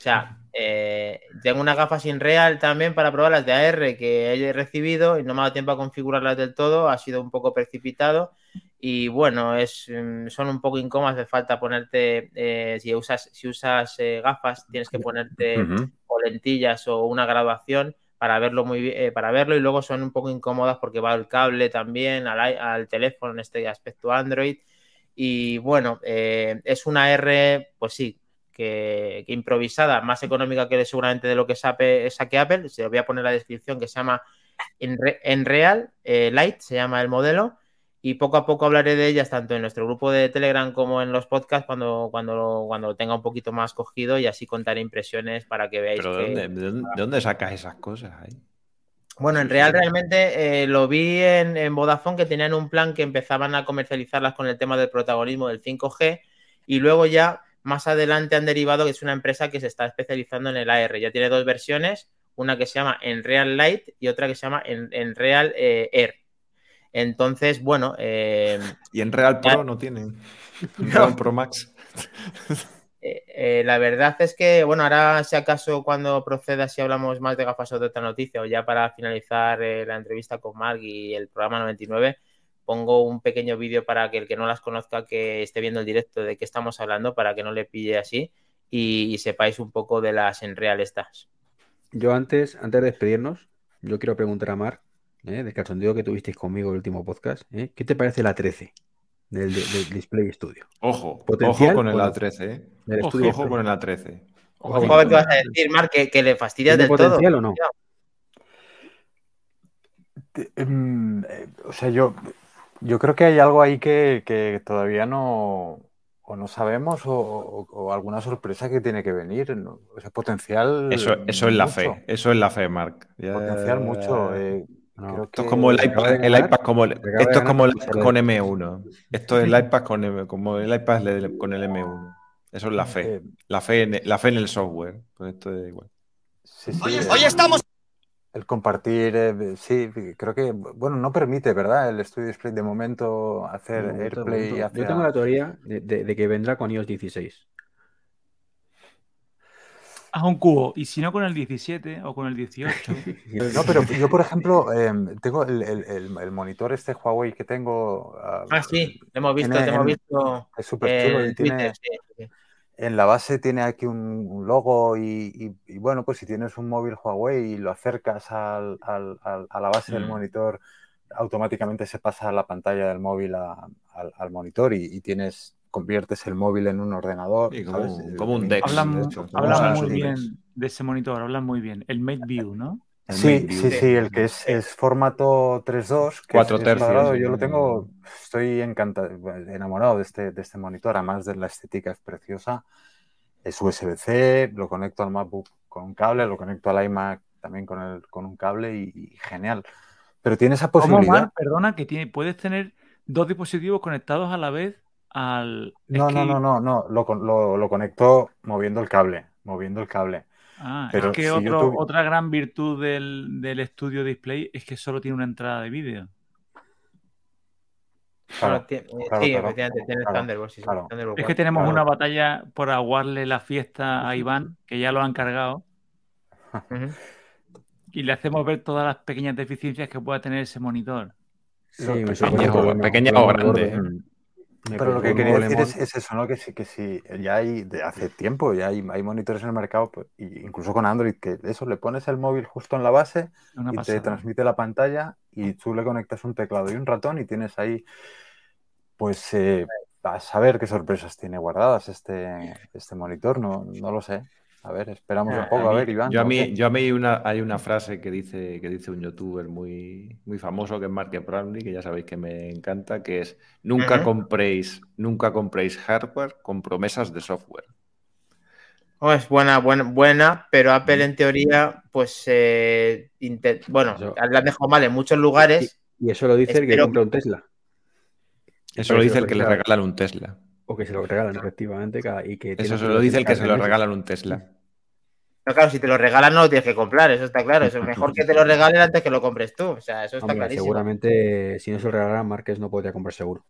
O sea, eh, tengo unas gafas sin real también para probar las de AR que he recibido y no me ha dado tiempo a configurarlas del todo, ha sido un poco precipitado y bueno, es, mm, son un poco incómodas, hace falta ponerte, eh, si usas, si usas eh, gafas, tienes que ponerte Ujú. o lentillas o una graduación para verlo muy bien, eh, para verlo y luego son un poco incómodas porque va el cable también al, al teléfono en este aspecto Android y bueno, eh, es una R, pues sí, que, que improvisada, más económica que seguramente de lo que sabe, saque Apple, se lo voy a poner en la descripción que se llama Enre- Enreal eh, Light, se llama el modelo y poco a poco hablaré de ellas tanto en nuestro grupo de Telegram como en los podcasts cuando, cuando, cuando lo tenga un poquito más cogido y así contaré impresiones para que veáis Pero ¿de que... dónde, de dónde- de dónde sacas esas cosas ahí? Bueno, en real realmente eh, lo vi en, en Vodafone que tenían un plan que empezaban a comercializarlas con el tema del protagonismo del 5G y luego ya más adelante han derivado que es una empresa que se está especializando en el AR. Ya tiene dos versiones, una que se llama Enreal Light y otra que se llama En- Enreal eh, Air. Entonces, bueno, eh, Y en Real Ya- Pro no tienen. En Real Pro Max. Eh, eh, la verdad es que, bueno, ahora si acaso cuando proceda, si hablamos más de gafas o de otra noticia, o ya para finalizar eh, la entrevista con Mark y el programa 99, pongo un pequeño vídeo para que el que no las conozca, que esté viendo el directo de qué estamos hablando, para que no le pille así y, sepáis un poco de las en real estas. Yo antes, antes de despedirnos, yo quiero preguntar a Marc, ¿eh? del cachondeo que tuvisteis conmigo el último podcast. ¿qué te parece la 13 del, del- Display Studio? Ojo, Potencial ojo con el o no? A13, ¿eh? Del Ojo, ojo con el A13. Ojo, Ojo a ver qué vas a decir, Mark, que, que le fastidias ¿Tiene del todo. potencial o no? Mm, eh, O sea, yo, yo creo que hay algo ahí que, que todavía no, o no sabemos o, o- o alguna sorpresa que tiene que venir. ¿no? O sea, potencial. Eso, eso es la fe, eso es la fe, Marc. Potencial mucho. eh, No. Esto es como el iPad, el iPad como el- esto es como el iPad con de- M1. Esto es el iPad con M, como el iPad con el M1. Eso es la fe. Eh, La fe en, la fe en el software. Pues esto es igual. sí, sí, Hoy, eh, hoy estamos El compartir, eh, sí, creo que, bueno, no permite, ¿verdad? El Studio Display de momento hacer De momento, de AirPlay momento. hacia... Yo tengo la teoría de, de- de que vendrá con iOS 16. Haz un cubo. Y si no con el 17 o con el 18. No, pero yo, por ejemplo, em, tengo el, el- el- el monitor este Huawei que tengo. ah, Ah, sí, lo hemos visto, tiene te hemos en- visto Es súper chulo y tiene, Twitter. sí, sí. en la base tiene aquí un, un logo y, y- y bueno, pues si tienes un móvil Huawei y lo acercas al- al- al- a la base del Mm. monitor, automáticamente se pasa la pantalla del móvil a- al, al monitor y, y tienes, conviertes el móvil en un ordenador. Sí, como, ¿sabes? un- como Dex. hablan de hecho. hablan muy bien de ese monitor, hablan muy bien. El Mate View, ¿no? El Sí, sí, sí, el que es, es formato 3.2, que Cuatro es- es tercios, cuadrado. Yo lo tengo, estoy encantado, enamorado de este, de este monitor, además de la estética es preciosa. Es USB-C, lo conecto al MacBook con un cable, lo conecto al iMac también con, el, con un cable y, y genial. Pero tiene esa ¿Cómo, posibilidad. Perdona, que tiene, puedes tener dos dispositivos conectados a la vez al. No, es no, que- no, no, no, lo, lo, lo conecto moviendo el cable, moviendo el cable. Ah, Pero es que si otro- otra gran virtud del, del estudio display es que solo tiene una entrada de vídeo. Claro, claro, sí, efectivamente, tiene Thunderbolt. Sí, Es que tenemos claro. una batalla por aguarle la fiesta a Iván, que ya lo han cargado, y le hacemos ver todas las pequeñas deficiencias que pueda tener ese monitor. Sí, Lo- me pequeña supone o- que problema- pequeña problema o grande, gordo. ¿eh? Me Pero lo que quería decir es, es eso, ¿no? Que sí, que sí, ya hay de hace tiempo, ya hay, hay monitores en el mercado, pues, incluso con Android, que eso, le pones el móvil justo en la base Una y te transmite la pantalla y tú le conectas un teclado y un ratón y tienes ahí, pues, eh, a saber qué sorpresas tiene guardadas este, este monitor, no, no lo sé. A ver, esperamos Ah, un poco, A ver, Iván. Yo a mí, yo a mí hay una, hay una frase que dice, que dice un youtuber muy, muy famoso que es Mark Brownlee, que ya sabéis que me encanta, que es nunca compréis, nunca compréis hardware con promesas de software. Oh, es buena, buena, buena, pero Apple en teoría, pues, eh, bueno, Yo- la han dejado mal en muchos lugares. Y eso lo dice el que compra un Tesla. Eso lo dice el que le regala. regalan un Tesla. O que se lo regalan, efectivamente. cada- Y que Eso se lo dice el que se lo regalan un Tesla. No, claro, si te lo regalan no lo tienes que comprar, eso está claro. Eso es mejor que te lo regalen antes que lo compres tú. O sea, eso está Hombre, clarísimo. seguramente si no se lo regalaran, Márquez no podría comprar seguro.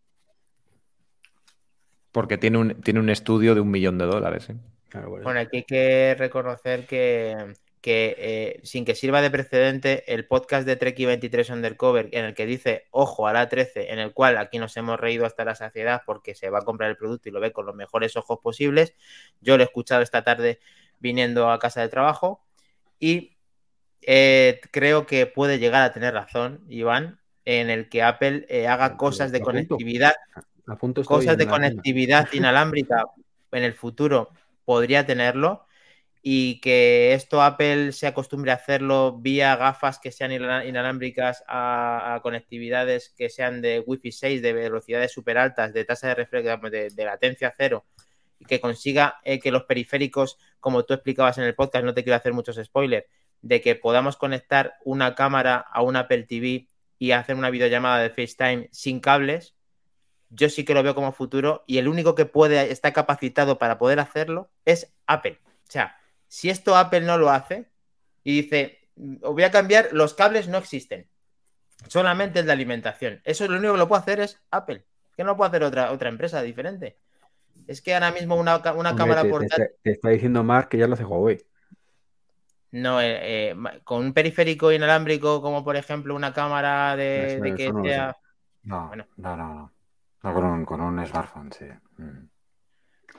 Porque tiene un, tiene un estudio de un millón de dólares. ¿eh? Claro. Bueno, aquí hay que reconocer que, que, eh, sin que sirva de precedente, el podcast de Treki 23 Undercover, en el que dice ojo a la 13, en el cual aquí nos hemos reído hasta la saciedad porque se va a comprar el producto y lo ve con los mejores ojos posibles. Yo lo he escuchado esta tarde viniendo a casa de trabajo y eh, creo que puede llegar a tener razón, Iván, en el que Apple eh, haga cosas de conectividad cosas de conectividad inalámbrica en el futuro podría tenerlo y que esto Apple se acostumbre a hacerlo vía gafas que sean ina- inalámbricas a, conectividades que sean de Wi-Fi 6, de velocidades súper altas, de tasa de reflejo, de, de latencia cero, y que consiga eh, que los periféricos, como tú explicabas en el podcast, no te quiero hacer muchos spoilers, de que podamos conectar una cámara a un Apple TV y hacer una videollamada de FaceTime sin cables, yo sí que lo veo como futuro y el único que puede está capacitado para poder hacerlo es Apple. O sea, si esto Apple no lo hace y dice, os voy a cambiar, los cables no existen, solamente el de alimentación. Eso es lo único que lo puede hacer es Apple, que no lo puede hacer otra, otra empresa diferente. Es que ahora mismo una, una Hombre, cámara te, portátil, está, te está diciendo Mark que ya lo hace Huawei. no, eh, eh, con un periférico inalámbrico como por ejemplo una cámara de, que no sea... No, Bueno. no, no, no. No, con un, con un smartphone, sí. Mm.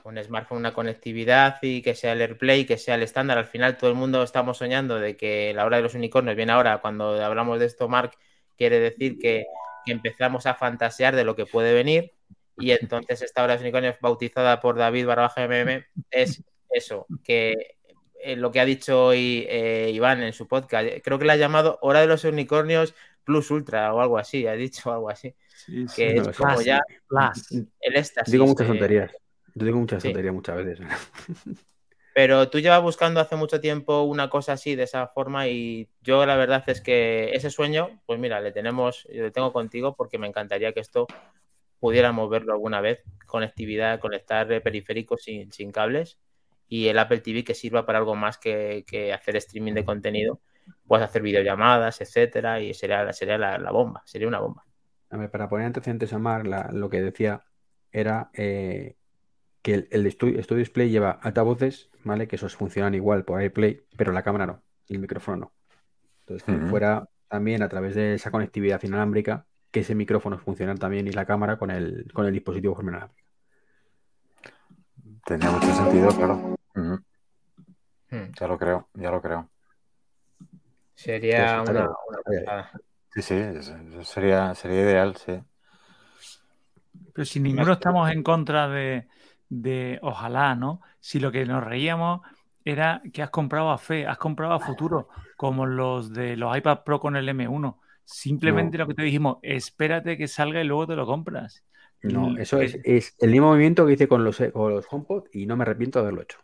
Un smartphone, una conectividad y que sea el AirPlay, que sea el estándar. Al final todo el mundo estamos soñando de que la hora de los unicornios viene ahora. Cuando hablamos de esto, Mark, quiere decir que, que empezamos a fantasear de lo que puede venir. Y entonces esta hora de los unicornios, bautizada por David Barbaja MM, es eso, que eh, lo que ha dicho hoy eh, Iván en su podcast, creo que la ha llamado Hora de los Unicornios Plus Ultra o algo así, ha dicho algo así, Sí, sí. que no es como ya Plus. el éxtasis. Digo muchas tonterías. Yo digo muchas sí. tonterías muchas veces. Pero tú llevas buscando hace mucho tiempo una cosa así, de esa forma, y yo la verdad es que ese sueño, pues mira, le tenemos, le tengo contigo porque me encantaría que esto pudiéramos verlo alguna vez, conectividad, conectar periféricos sin, sin cables y el Apple TV que sirva para algo más que, que hacer streaming de contenido. Puedes hacer videollamadas, etcétera, y sería, sería la, la bomba, sería una bomba. A ver, para poner antecedentes a Mark, la- lo que decía era eh, que el, el Stu- Studio Display lleva altavoces, ¿vale? Que esos funcionan igual por AirPlay, pero la cámara no, y el micrófono no. Entonces, que fuera también a través de esa conectividad inalámbrica, que ese micrófono funcione también y la cámara con el, con el dispositivo de forma inalámbrica. Tenía mucho sentido, claro. Hmm. Ya lo creo, ya lo creo. Sería Pues, una. Sí, sí, sería, sería ideal, sí. Pero si ninguno estamos en contra de, de ojalá, ¿no? Si lo que nos reíamos era que has comprado a fe, has comprado a futuro, como los de los iPad Pro con el M1. Simplemente lo que te dijimos, espérate que salga y luego te lo compras. No, eso es, es el mismo movimiento que hice con los, con los HomePod y no me arrepiento de haberlo hecho.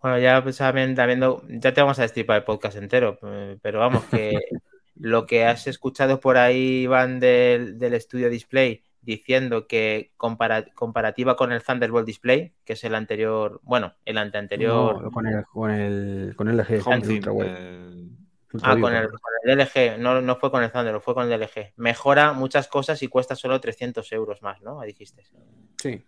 Bueno, ya pues, también, también do- ya te vamos a destripar el podcast entero, eh, pero vamos, que lo que has escuchado por ahí, Iván, del, del estudio Display, diciendo que compara- comparativa con el Thunderbolt Display, que es el anterior, bueno, el anteanterior, No, con el, con el, con el LG, el ah, con el, con el LG, no, no fue con el Thunderbolt, fue con el LG. Mejora muchas cosas y cuesta solo 300 euros más, ¿no? Dijiste. Sí.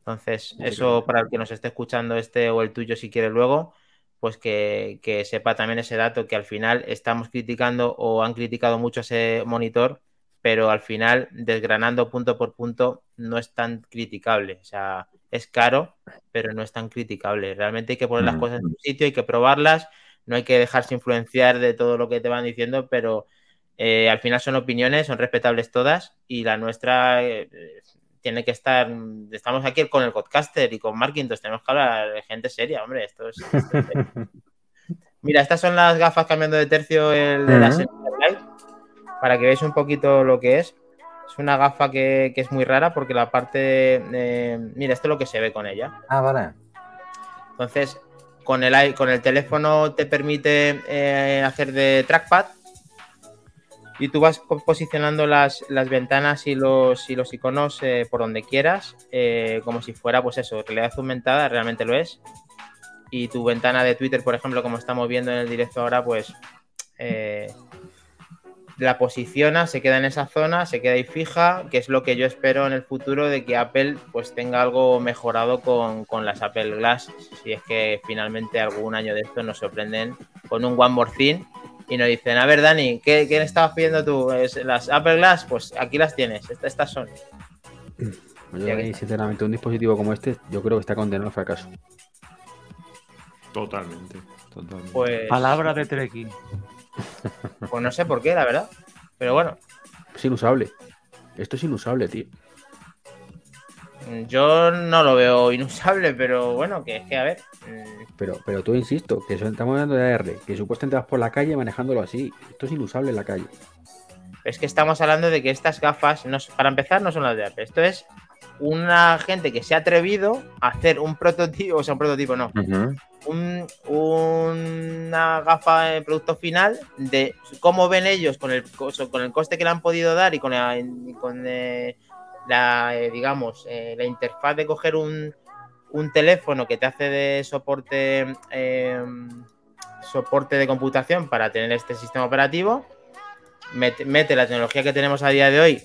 Entonces, eso para el que nos esté escuchando este o el tuyo si quiere luego, pues que, que sepa también ese dato que al final estamos criticando o han criticado mucho ese monitor, pero al final desgranando punto por punto no es tan criticable. O sea, es caro, pero no es tan criticable. Realmente hay que poner las Mm. cosas en su sitio, hay que probarlas, no hay que dejarse influenciar de todo lo que te van diciendo, pero eh, al final son opiniones, son respetables todas y la nuestra eh, tiene que estar. Estamos aquí con el podcaster y con Markintos, tenemos que hablar de gente seria, hombre. Esto es. esto es. Mira, estas son las gafas cambiando de tercio el de la. Sentinel Light, para que veáis un poquito lo que es. Es una gafa que, que es muy rara porque la parte. eh, mira, esto es lo que se ve con ella. Ah, vale. Entonces, con el, con el teléfono te permite eh, hacer de trackpad y tú vas po- posicionando las, las ventanas y los, y los iconos eh, por donde quieras, eh, como si fuera, pues eso, realidad aumentada, realmente lo es. Y tu ventana de Twitter, por ejemplo, como estamos viendo en el directo ahora, pues eh, la posiciona, se queda en esa zona, se queda ahí fija, que es lo que yo espero en el futuro de que Apple pues tenga algo mejorado con, con las Apple Glass, si es que finalmente algún año de esto nos sorprenden con un One More Thing y nos dicen, a ver Dani, ¿qué, qué estabas pidiendo tú? ¿Es ¿Las Apple Glass? Pues aquí las tienes, Esta- estas son. Pues yo, está. sinceramente, un dispositivo como este, yo creo que está condenado al fracaso. Totalmente, totalmente. Pues, Palabra de Trekking. Pues no sé por qué, la verdad. Pero bueno, Es inusable. Esto es inusable, tío. yo no lo veo inusable, pero bueno, que es que a ver. mm, Pero, pero tú insisto, que estamos hablando de AR, que supuestamente vas por la calle manejándolo así. Esto es inusable en la calle. Es que estamos hablando de que estas gafas, no, para empezar, no son las de Apple. Esto es una gente que se ha atrevido a hacer un prototipo, o sea, un prototipo no, Ujú. Un- una gafa de producto final de cómo ven ellos con el, con el coste que le han podido dar y con la, eh, eh, digamos, eh, la interfaz de coger un, un teléfono que te hace de soporte, eh, soporte de computación para tener este sistema operativo, mete, la tecnología que tenemos a día de hoy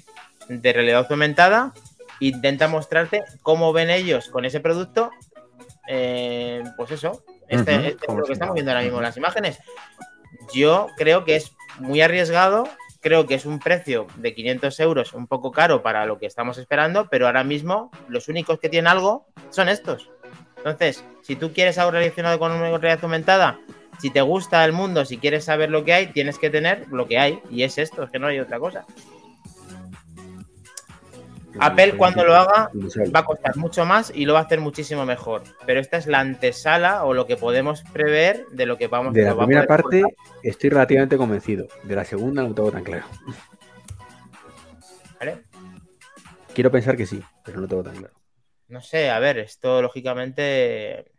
de realidad aumentada, intenta mostrarte cómo ven ellos con ese producto, pues eso, este, este es lo que estamos viendo ahora mismo las imágenes. Yo creo que es muy arriesgado, creo que es un precio de 500 euros un poco caro para lo que estamos esperando, pero ahora mismo los únicos que tienen algo son estos. Entonces, si tú quieres algo relacionado con realidad aumentada, si te gusta el mundo, si quieres saber lo que hay, tienes que tener lo que hay, y es esto, es que no hay otra cosa. Apple cuando lo haga va a costar mucho más y lo va a hacer muchísimo mejor. Pero esta es la antesala o lo que podemos prever de lo que vamos De la lo va a primera parte cortar, estoy relativamente convencido. De la segunda no tengo tan claro. ¿vale? Quiero pensar que sí, pero no tengo tan claro. No sé, a ver, esto lógicamente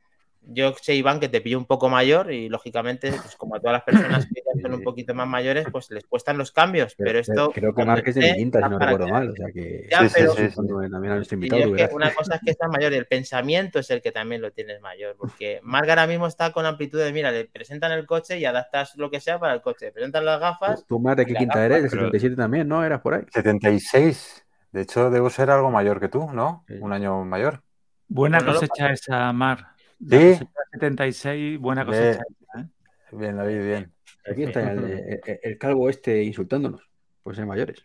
yo sé, Iván, que te pillo un poco mayor y lógicamente, pues como a todas las personas que ya son un poquito más mayores, pues les cuestan los cambios. Pero, esto. Creo que Marques de mi quinta, si no recuerdo mal. O sea que. Ya, pero, también a nuestro invitado. Es que una cosa es que estás mayor y el pensamiento es el que también lo tienes mayor. Porque Marga ahora mismo está con amplitud de mira, le presentan el coche y adaptas lo que sea para el coche. presentan las gafas. ¿Tú, más de qué quinta eres? De 77 también, ¿no? ¿Eras por ahí? 76. De hecho, debo ser algo mayor que tú, ¿no? Un año mayor. Buena pues cosecha esa, Mar. Sí. 76, buena cosecha. ¿eh? Bien, David, bien. Aquí está el, calvo este insultándonos. Pues ser mayores.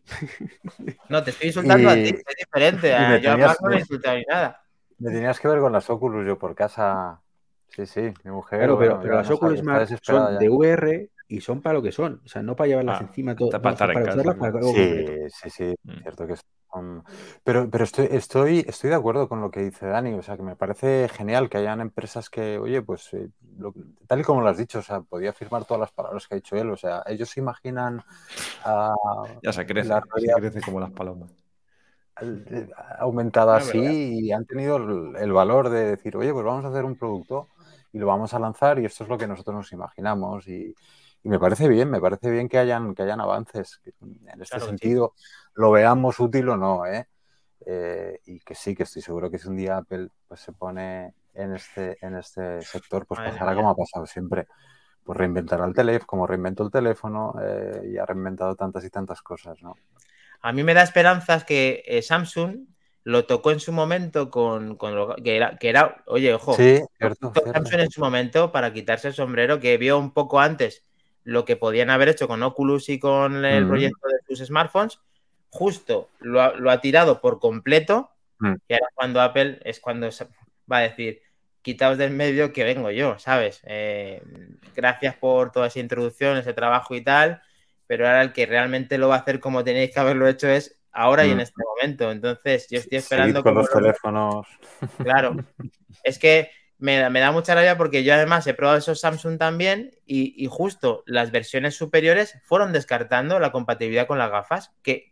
No, te estoy insultando a ti, es diferente. yo a no le insultado ni nada. Me tenías que ver con las Oculus yo por casa. Sí, sí, mi mujer. Claro, pero, pero las Oculus más son de VR y son para lo que son. O sea, no para llevarlas ah, encima todo. Para estar en casa. sí, sí, sí, mm. cierto que son. Pero, pero estoy, estoy, estoy de acuerdo con lo que dice Dani. O sea, que me parece genial que hayan empresas que, oye, pues eh, tal y como lo has dicho, o sea, podía afirmar todas las palabras que ha dicho él. O sea, ellos se imaginan. ya se crece, se crece como las palomas eh, aumentado así y han tenido el, valor de decir, oye, pues vamos a hacer un producto y lo vamos a lanzar y esto es lo que nosotros nos imaginamos y, y me parece bien, me parece bien que hayan, que hayan avances en este sentido, lo veamos útil o no, ¿eh? ¿eh? y que sí, que estoy seguro que si un día Apple pues, se pone en este, en este sector, pues pasará como ha pasado siempre. Pues reinventará el teléfono, como reinventó el teléfono eh, y ha reinventado tantas y tantas cosas, ¿no? A mí me da esperanzas que eh, Samsung lo tocó en su momento con, lo que era, que era, oye, ojo, sí, cierto, Samsung en su momento para quitarse el sombrero que vio un poco antes lo que podían haber hecho con Oculus y con el proyecto de sus smartphones, justo lo ha, tirado por completo mm. y ahora cuando Apple es cuando va a decir, quitaos del medio que vengo yo, ¿sabes? Eh, gracias por toda esa introducción, ese trabajo y tal, pero ahora el que realmente lo va a hacer como tenéis que haberlo hecho es ahora y en este momento. Entonces, yo estoy esperando... con los teléfonos. Claro. Es que me, da mucha rabia porque yo además he probado esos Samsung también y, justo las versiones superiores fueron descartando la compatibilidad con las gafas, que,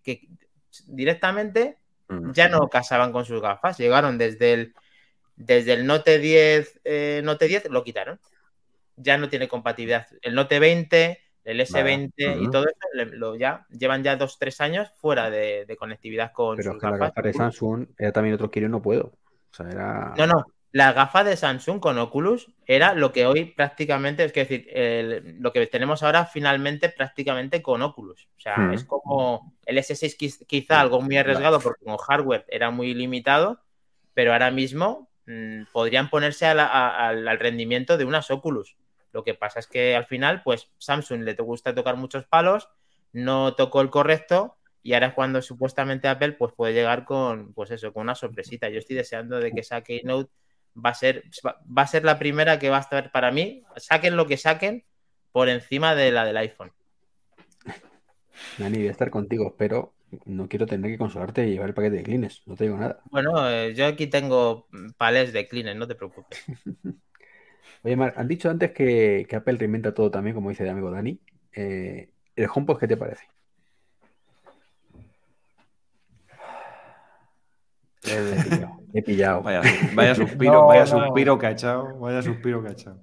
directamente mm. ya no casaban con sus gafas. Llegaron desde el, desde el Note 10, eh, Note 10 lo quitaron. Ya no tiene compatibilidad. El Note 20, el S20 y todo eso, lo, ya llevan ya dos, tres años fuera de, conectividad con Pero sus gafas. La gafa de Samsung era también otro quiero y no puedo. O sea, era... No, no, la gafa de Samsung con Oculus era lo que hoy prácticamente, es decir, lo que tenemos ahora finalmente prácticamente con Oculus. O sea, es como el S6 quizá algo muy arriesgado porque con hardware era muy limitado, pero ahora mismo mm, podrían ponerse al rendimiento de unas Oculus. Lo que pasa es que al final, pues Samsung le gusta tocar muchos palos, no tocó el correcto y ahora es cuando supuestamente Apple pues puede llegar con, pues eso, con una sorpresita. Yo estoy deseando de que esa Keynote va a ser, va a ser la primera que va a estar para mí, saquen lo que saquen, por encima de la del iPhone. Dani, voy a estar contigo, pero no quiero tener que consolarte y llevar el paquete de Kleenex, no te digo nada. Bueno, eh, yo aquí tengo palés de Kleenex, no te preocupes. Oye, Mar, han dicho antes que, Apple reinventa todo también, como dice el amigo Dani. Eh, ¿El HomePod qué te parece? He pillado. Vaya, vaya suspiro, vaya suspiro cachado, vaya suspiro cachado.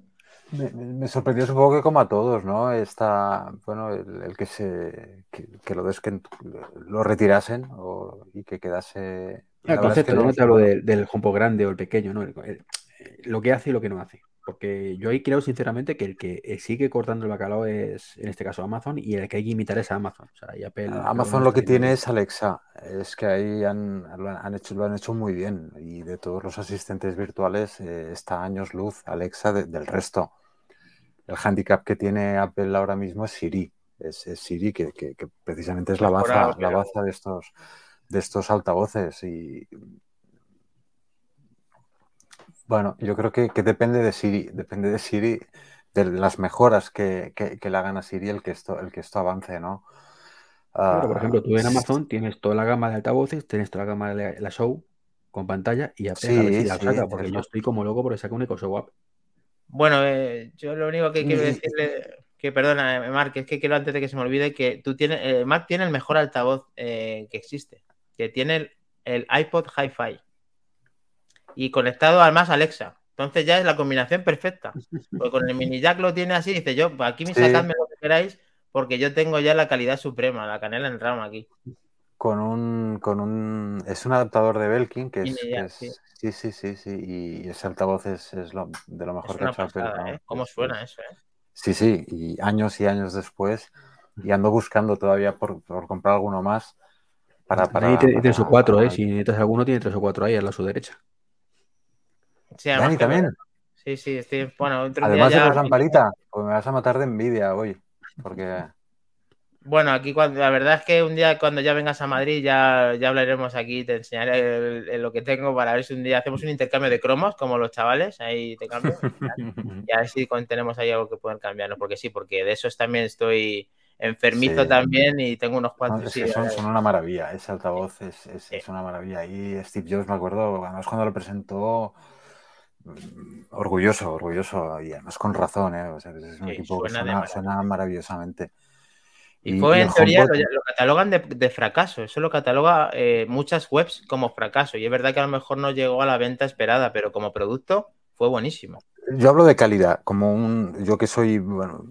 Me, me, sorprendió un poco que como a todos, ¿no? Está, bueno, el, que se que, lo, des, que lo retirasen y que quedase. El concepto, no, te hablo del, jumpo grande o el pequeño, ¿no? lo que hace y lo que no hace. Porque yo ahí creo sinceramente que el que eh, sigue cortando el bacalao es, en este caso, Amazon y el que hay que imitar es Amazon. Amazon lo que tiene es Alexa. Es que ahí han, lo, han hecho, lo han hecho muy bien. Y de todos los asistentes virtuales eh, está años luz Alexa del resto. El handicap que tiene Apple ahora mismo es Siri. Es, Siri que, precisamente es la baza, la baza de estos de estos altavoces y bueno, yo creo que, depende de Siri, depende de Siri, de las mejoras que, le hagan a Siri el que esto, el que esto avance, ¿no? por ejemplo, tú en ah, Amazon tienes toda la gama de altavoces, tienes toda la gama de la Show con pantalla y apenas sí, la porque yo estoy como loco porque saca un Eco Show Bueno, eh, yo lo único que quiero decirle, que perdona, eh, Mark, es que quiero antes de que se me olvide que tú tienes, eh, Mark tiene el mejor altavoz que existe, que tiene el, el iPod Hi-Fi y conectado además Alexa. Entonces ya es la combinación perfecta. Porque con el mini jack lo tiene así, dice yo, pues aquí me sacadme lo que queráis, porque yo tengo ya la calidad suprema, la canela en rama aquí. Con un, con un. Es un adaptador de Belkin que es. Jack, sí. sí, sí, sí, sí. Y ese altavoz es, es lo- de lo Es mejor que ha hecho Apple. pasada, ¿no? ¿eh? ¿Cómo suena eso, eh? Sí, sí, y años y años después, y ando buscando todavía por, por comprar alguno más para, para, Dani tiene tres o para- cuatro, para- ¿eh? Si necesitas alguno, tiene tres o cuatro ahí a la su derecha. Sí, además Dani también, Sí, sí, estoy. Bueno, además de los lamparita, pues me vas a matar de envidia hoy, porque Bueno, aquí cuando, la verdad es que un día cuando ya vengas a Madrid ya, ya hablaremos aquí, te enseñaré el- el- lo que tengo para ver si un día hacemos un intercambio de cromos como los chavales, ahí te cambio. y a ver si tenemos ahí algo que pueden cambiarnos, porque sí, porque de esos también estoy enfermizo Sí. también y tengo unos cuantos. es sí, que son, eh, son una maravilla, ese altavoz es, es- Sí. es una maravilla. Y Steve Jobs, me acuerdo, además cuando lo presentó, orgulloso, orgulloso, y además con razón, ¿eh? O sea, es un Sí, equipo que suena maravillosamente. Y fue, en teoría, lo, lo catalogan de, de fracaso. Eso lo cataloga eh, muchas webs como fracaso. Y es verdad que a lo mejor no llegó a la venta esperada, pero como producto fue buenísimo. Yo hablo de calidad, como un. Yo que soy. Bueno,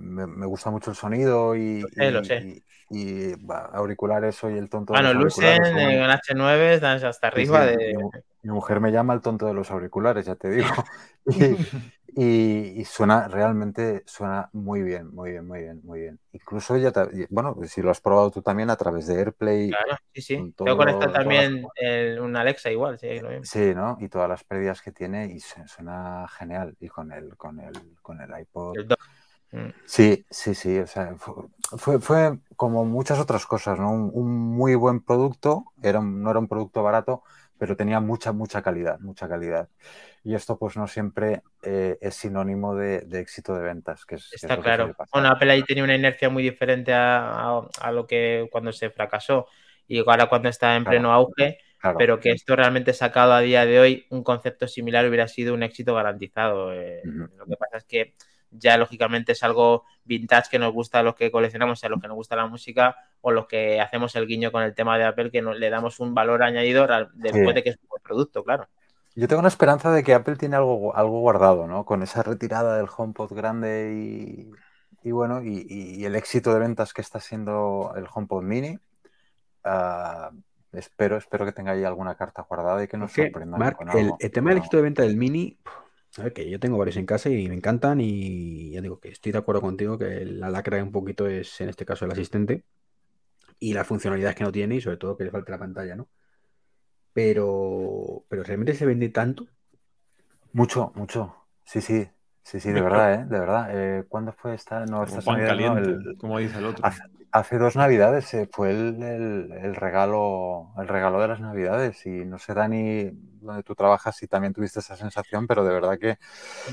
me, me gusta mucho el sonido y. Lo sé, y- lo sé. Y, bah, auriculares, soy el tonto de Bueno, los Lucen auriculares. en como- el H9 están hasta arriba sí, de. mi, mu- mi mujer me llama el tonto de los auriculares, ya te digo. Y, y- y suena, realmente suena muy bien, muy bien, muy bien, muy bien. Incluso ya, te- bueno, si lo has probado tú también a través de AirPlay. Claro, sí, sí. con Tengo todo- conectado también el- un Alexa igual, sí, lo mismo. Sí, ¿no? Y todas las pérdidas que tiene y su- suena genial. Y con el, con el, con el iPod. El. Sí, sí, sí. O sea, fu- fue, fue como muchas otras cosas, ¿no? Un, un muy buen producto. Era un- no era un producto barato, pero tenía mucha, mucha calidad, mucha calidad. Y esto, pues, no siempre eh, es sinónimo de, de éxito de ventas, que es, que es Está que claro. pasar. Bueno, Apple ahí tenía una inercia muy diferente a, a- a lo que cuando se fracasó y ahora cuando está en Claro. pleno auge, Claro. pero que esto realmente sacado a día de hoy, un concepto similar hubiera sido un éxito garantizado. Eh. Lo que pasa es que ya lógicamente es algo vintage que nos gusta a los que coleccionamos, a los que nos gusta la música o los que hacemos el guiño con el tema de Apple, que le damos un valor añadido después Sí. de que es un buen producto, claro. Yo tengo una esperanza de que Apple tiene algo, algo guardado, ¿no? Con esa retirada del HomePod grande y, y bueno, y, y el éxito de ventas que está siendo el HomePod Mini. ah, espero, espero que tenga ahí alguna carta guardada y que nos sorprendan Marc, con el, algo. el tema del éxito de venta del Mini, a ver, que yo tengo varios en casa y me encantan y ya digo que estoy de acuerdo contigo que la lacra un poquito es, en este caso, el asistente y las funcionalidades que no tiene y sobre todo que le falta la pantalla, ¿no? Pero, pero realmente se vende tanto. Mucho, mucho. Sí, sí, sí, sí, de verdad, ¿eh? De verdad. Eh, ¿cuándo fue esta? No, Como esta pan no, caliente, el- como dice el otro. hace, hace dos navidades eh, fue el, el- el regalo, el regalo de las navidades. Y no sé, Dani, donde tú trabajas, si también tuviste esa sensación, pero de verdad que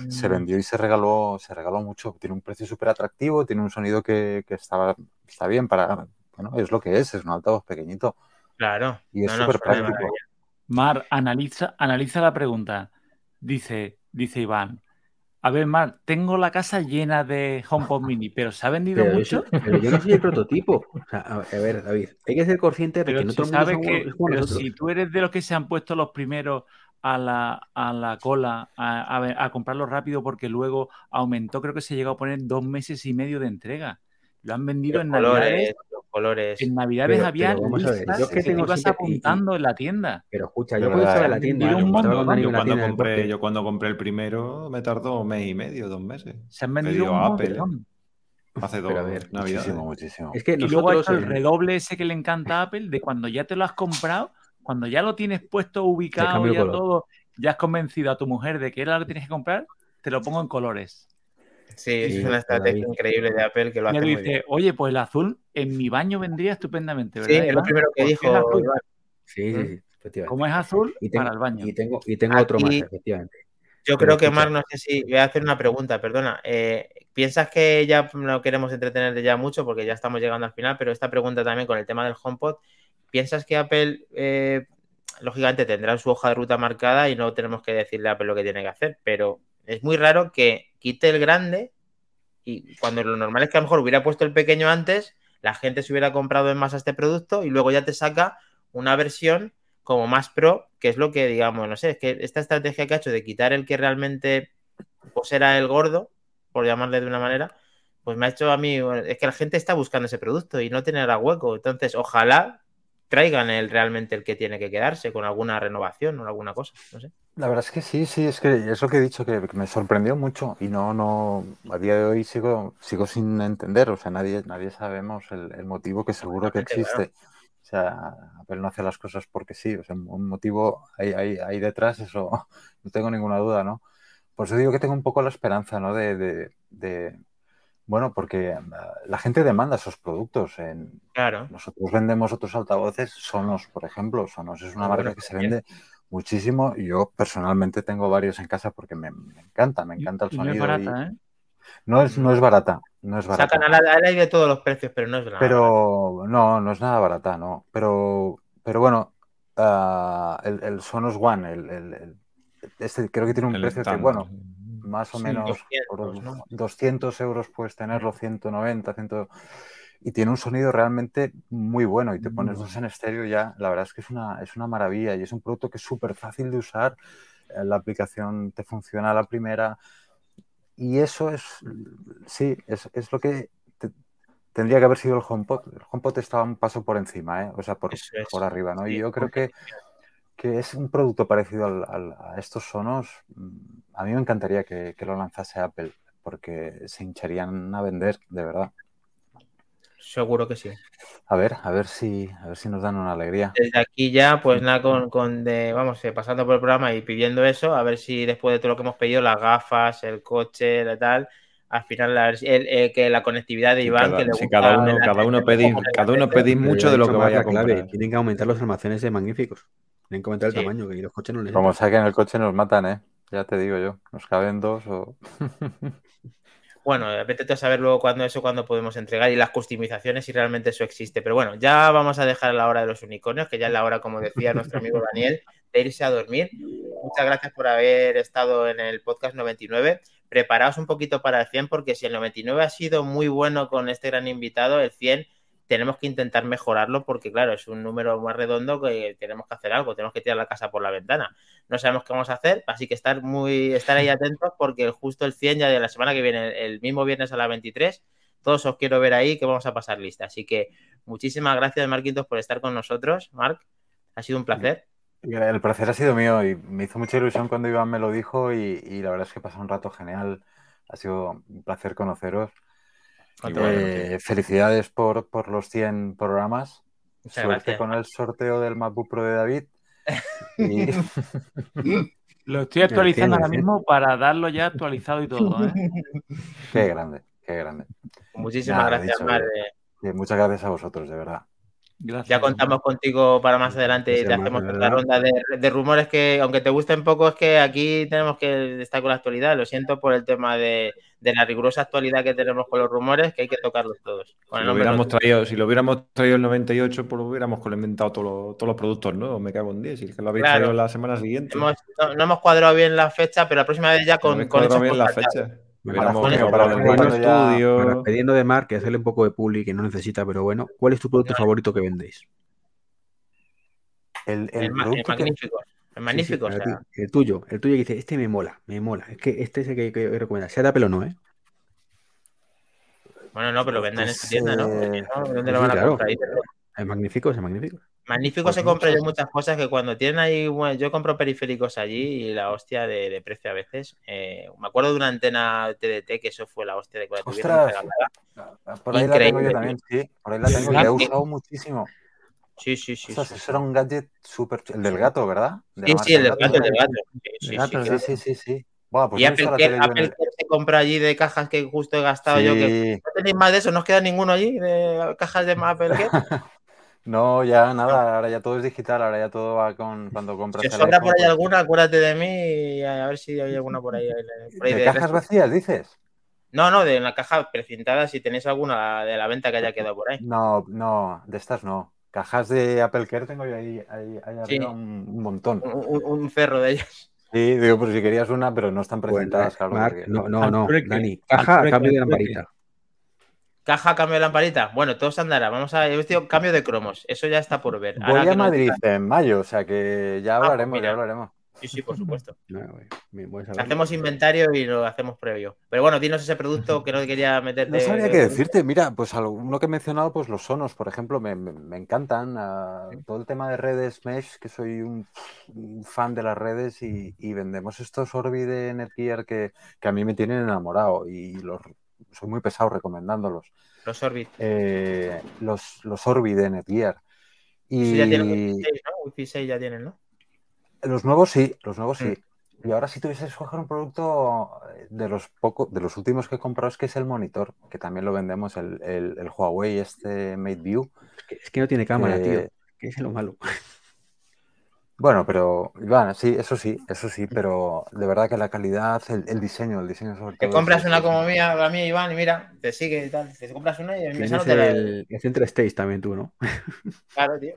se Mm. vendió y se regaló, se regaló mucho. Tiene un precio súper atractivo, tiene un sonido que, que está, está bien para, bueno, es lo que es, es un altavoz pequeñito Claro. y es No, súper práctico. Mar, analiza, analiza la pregunta. Dice, dice Iván. A ver, Mar, tengo la casa llena de HomePod Mini, pero ¿se ha vendido Pero, mucho? pero yo no soy el prototipo. O sea, a, a ver, David, hay que ser consciente de Pero que no todo mundo sabes somos- que, pero si tú eres de los que se han puesto los primeros a la, a la cola a, a comprarlo rápido porque luego aumentó, creo que se llegó a poner dos meses y medio de entrega. Lo han vendido en colores, Navidades. Colores. En Navidades Pero- había pero vamos a ver, listas yo es que que te tengo ibas y- apuntando en la tienda. Pero escucha, yo en ¿eh? la tienda, un montón. Yo cuando, compré, deporte, yo cuando compré el primero me tardó un mes y medio, dos meses. Se han vendido un Apple. Hace dos ver, navidades. Muchísimo, muchísimo. es que Y luego ha nosotros hecho el en- redoble ese que le encanta a Apple de cuando ya te lo has comprado, cuando ya lo tienes puesto ubicado, ya todo, ya has convencido a tu mujer de que era lo que tienes que comprar, te lo pongo en colores. Sí, Sí, es una estrategia increíble de Apple que lo hace él muy dice, bien. oye, pues el azul en mi baño vendría estupendamente, Sí, ¿verdad? es lo primero que Porque es dijo. Iván. Sí, sí, sí, efectivamente. Como es azul, Y tengo, para el baño. y tengo, y tengo otro más, efectivamente. Yo creo que. Marc, no sé si voy a hacer una pregunta, perdona. Eh, ¿Piensas que ya no queremos entretenerte ya mucho porque ya estamos llegando al final? Pero esta pregunta también con el tema del HomePod. ¿Piensas que Apple, eh, lógicamente, tendrá su hoja de ruta marcada y no tenemos que decirle a Apple lo que tiene que hacer? Pero es muy raro que quite el grande y cuando lo normal es que a lo mejor hubiera puesto el pequeño antes, la gente se hubiera comprado en masa este producto y luego ya te saca una versión como más pro, que es lo que, digamos, no sé, es que esta estrategia que ha hecho de quitar el que realmente pues era el gordo, por llamarle de una manera, pues me ha hecho a mí, es que la gente está buscando ese producto y no tenerá hueco. Entonces, ojalá traigan el realmente el que tiene que quedarse con alguna renovación o alguna cosa, no sé. La verdad es que sí, sí, es que es lo que he dicho, que me sorprendió mucho y no, no, a día de hoy sigo, sigo sin entender, o sea, nadie, nadie sabemos el, el motivo que seguro que existe. O sea, Apple no hace las cosas porque sí, o sea, un motivo hay, hay, hay detrás, eso no tengo ninguna duda, ¿no? Por eso digo que tengo un poco la esperanza, ¿no? De, de, de bueno, porque la gente demanda esos productos. En, Claro. nosotros vendemos otros altavoces, Sonos, por ejemplo. Sonos es una Ah, marca que se también. vende muchísimo. y Yo personalmente tengo varios en casa porque me, me encanta, me encanta el Y no sonido. es barata, y- ¿eh? no, es, no es barata, no es barata. Sacan a la, a la de todos los precios, pero no es nada. Pero no, no es nada barata, no. Pero, pero bueno, ah, el, el Sonos One, el, el- el- este creo que tiene un precio que, bueno, más o Sí, menos 200, por ¿no? 200 euros puedes tenerlo, 190, 100, y tiene un sonido realmente muy bueno. Y te pones bueno. dos en estéreo ya, la verdad es que es una, es una maravilla y es un producto que es súper fácil de usar. eh, La aplicación te funciona a la primera. Y eso es, sí, es, es lo que te- tendría que haber sido el HomePod. El HomePod estaba un paso por encima, ¿eh? o sea, por, es. por arriba, ¿no? Sí, y yo creo que, que es un producto parecido al- al- a estos sonos. mm, A mí me encantaría que, que lo lanzase Apple, porque se hincharían a vender, de verdad. Seguro que sí. A ver, a ver si, a ver si nos dan una alegría. Desde aquí ya, pues nada, con, con de, vamos, eh, pasando por el programa y pidiendo eso, a ver si después de todo lo que hemos pedido, las gafas, el coche, la tal, al final la, el- eh, que la conectividad de Iván, cada, que le gusta cada uno, la- cada uno pedís, cada uno pedís mucho de lo que vaya a la clave, comprar. Tienen que aumentar los almacenes de magníficos. Tienen que aumentar el Sí. tamaño, que los coches no les Como saquen el coche nos matan, ¿eh? Ya te digo yo, nos caben dos o... Bueno, vete a saber luego cuándo eso, cuándo podemos entregar y las customizaciones si realmente eso existe. Pero bueno, ya vamos a dejar la hora de los unicornios, que ya es la hora, como decía nuestro amigo Daniel, de irse a dormir. Muchas gracias por haber estado en el podcast 99. Preparaos un poquito para el 100, porque si el 99 ha sido muy bueno con este gran invitado, el 100 tenemos que intentar mejorarlo, porque claro, es un número más redondo que tenemos que hacer algo, tenemos que tirar la casa por la ventana. No sabemos qué vamos a hacer, así que estar muy, estar ahí atentos porque justo el 100 ya de la semana que viene, el mismo viernes a las 23, todos os quiero ver ahí que vamos a pasar lista. Así que muchísimas gracias, Marquitos, por estar con nosotros. Marc, ha sido un placer. El placer ha sido mío y me hizo mucha ilusión cuando Iván me lo dijo y, y la verdad es que pasó un rato genial. Ha sido un placer conoceros. Igual. Eh, felicidades por, por los 100 programas. Muchas Suerte gracias. con el sorteo del MacBook Pro de David. Y Lo estoy actualizando ahora ¿eh? mismo para darlo ya actualizado y todo, ¿eh? qué grande, qué grande. Muchísimas Nada, gracias, dicho, Marc. eh, eh, muchas gracias a vosotros, de verdad. Gracias. Ya contamos contigo para más adelante y te hacemos otra ronda de, de rumores que, aunque te gusten poco, es que aquí tenemos que estar con la actualidad. Lo siento por el tema de, de la rigurosa actualidad que tenemos con los rumores, que hay que tocarlos todos. Con Si lo, hubiéramos traído, si lo hubiéramos traído el 98, pues lo hubiéramos inventado todos los, todos los productos nuevos. Me cago en 10. Si es que lo habéis Claro. traído la semana siguiente. Hemos- no, no hemos cuadrado bien la fecha, pero la próxima vez ya No con, habéis con bien la fecha. Para comprado para ya- Para estudio. despidiendo de Mark, que hacerle un poco de publi que no necesita, pero bueno, ¿cuál es tu producto favorito que vendéis? El, el El, ma- el producto que- magnífico. El magnífico, Sí, sí, o sea, para ti. el tuyo, el tuyo que dice, este me mola, me mola. Es que este es el que, que recomienda. Sea de Apple o no, ¿eh? bueno, no, pero lo vendan en su tienda, ¿no? Porque eh, si no, ¿Dónde lo van a claro. comprar? Ahí, Es magnífico, es magnífico. Magnífico Pues se compra yo muchas. muchas cosas que cuando tienen ahí, bueno, yo compro periféricos allí y la hostia de, de precio a veces. Eh, me acuerdo de una antena TDT que eso fue la hostia de tuvieron ¡Ostras! regalada. Por ahí la tengo yo también, sí. Por ahí la tengo la he usado muchísimo. Sí, sí, sí. Ostras, sí, eso era un gadget súper... El del gato, ¿verdad? De Sí, sí, el del gato, el del gato. Sí, sí, gato, sí, sí. Sí. Buah, pues Y Apple Care, Apple el- se compra allí de cajas que justo he gastado yo. Que. ¿No tenéis más de eso? ¿No os queda ninguno allí de cajas de Apple Care? No, ya nada, ahora ya todo es digital, ahora ya todo va con cuando compras Si sobra por ahí pues- alguna, acuérdate de mí y a ver si hay alguna por ahí. por ahí ¿De de cajas resto. vacías, dices? No, no, de la caja precintada, si tenéis alguna de la venta que haya quedado por ahí. No, no, de estas no. Cajas de Apple Care tengo yo ahí, ahí, ahí Sí. arriba un, un montón. Un, cerro de ellas. Sí, digo, por si querías una, pero no están Bueno, presentadas, claro. Marc, porque- no, no, no. Dani, caja a cambio de lamparita. Caja, cambio de lamparita. Bueno, todo se andará. Vamos a. He vestido cambio de cromos. Eso ya está por ver. Voy a Madrid en mayo, o sea que ya pues hablaremos, ya hablaremos. Sí, sí, por supuesto. No. Hacemos inventario y lo hacemos previo. Pero bueno, dinos ese producto que no quería meterte. No sabría qué decirte. Mira, pues uno que he mencionado, pues los sonos, por ejemplo, me, encantan. ah, todo el tema de redes mesh, que soy un, un fan de las redes y, y vendemos estos Orbi de Netgear que, que a mí me tienen enamorado y los soy muy pesado recomendándolos. Los Orbit. Eh, los, los Orbi de Netgear. Y ya tienen Wi-Fi 6, ¿no? Wi-Fi 6 ya tienen, ¿no? los nuevos sí, los nuevos sí. Mm. Y ahora si tuviese que escoger un producto eh, de los pocos, de los últimos que he comprado es que es el monitor, que también lo vendemos, el, el- el Huawei este MateView. Es que, es que no tiene cámara, que- tío. Que es lo malo. Bueno, pero bueno, sí, eso sí, eso sí, pero de verdad que la calidad, el, el diseño, el diseño sobre Te todo. compras es- una como mía, la mía, Iván, y mira, te sigue y tal. Te compras una y Tienes no te la. el, el Stage también tú, ¿no? Claro, tío.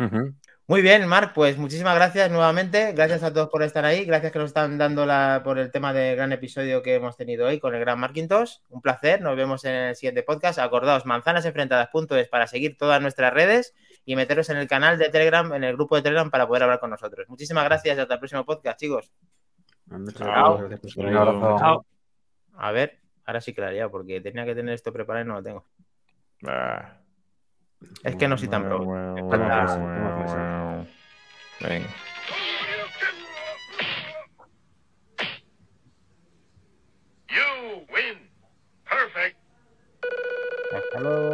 Muy bien, Marc, pues muchísimas gracias nuevamente. Gracias a todos por estar ahí. Gracias que nos están dando la, por el tema del gran episodio que hemos tenido hoy con el gran Marquintos. Un placer. Nos vemos en el siguiente podcast. Acordaos, manzanasenfrentadas.es para seguir todas nuestras redes y meteros en el canal de Telegram, en el grupo de Telegram para poder hablar con nosotros. Muchísimas gracias y hasta el próximo podcast, chicos. Muchas Chao. Chao. A ver, ahora sí haría porque tenía que tener esto preparado y no lo tengo. Ah. Es que no soy tan pro. Venga. You win. Perfect. Hasta luego.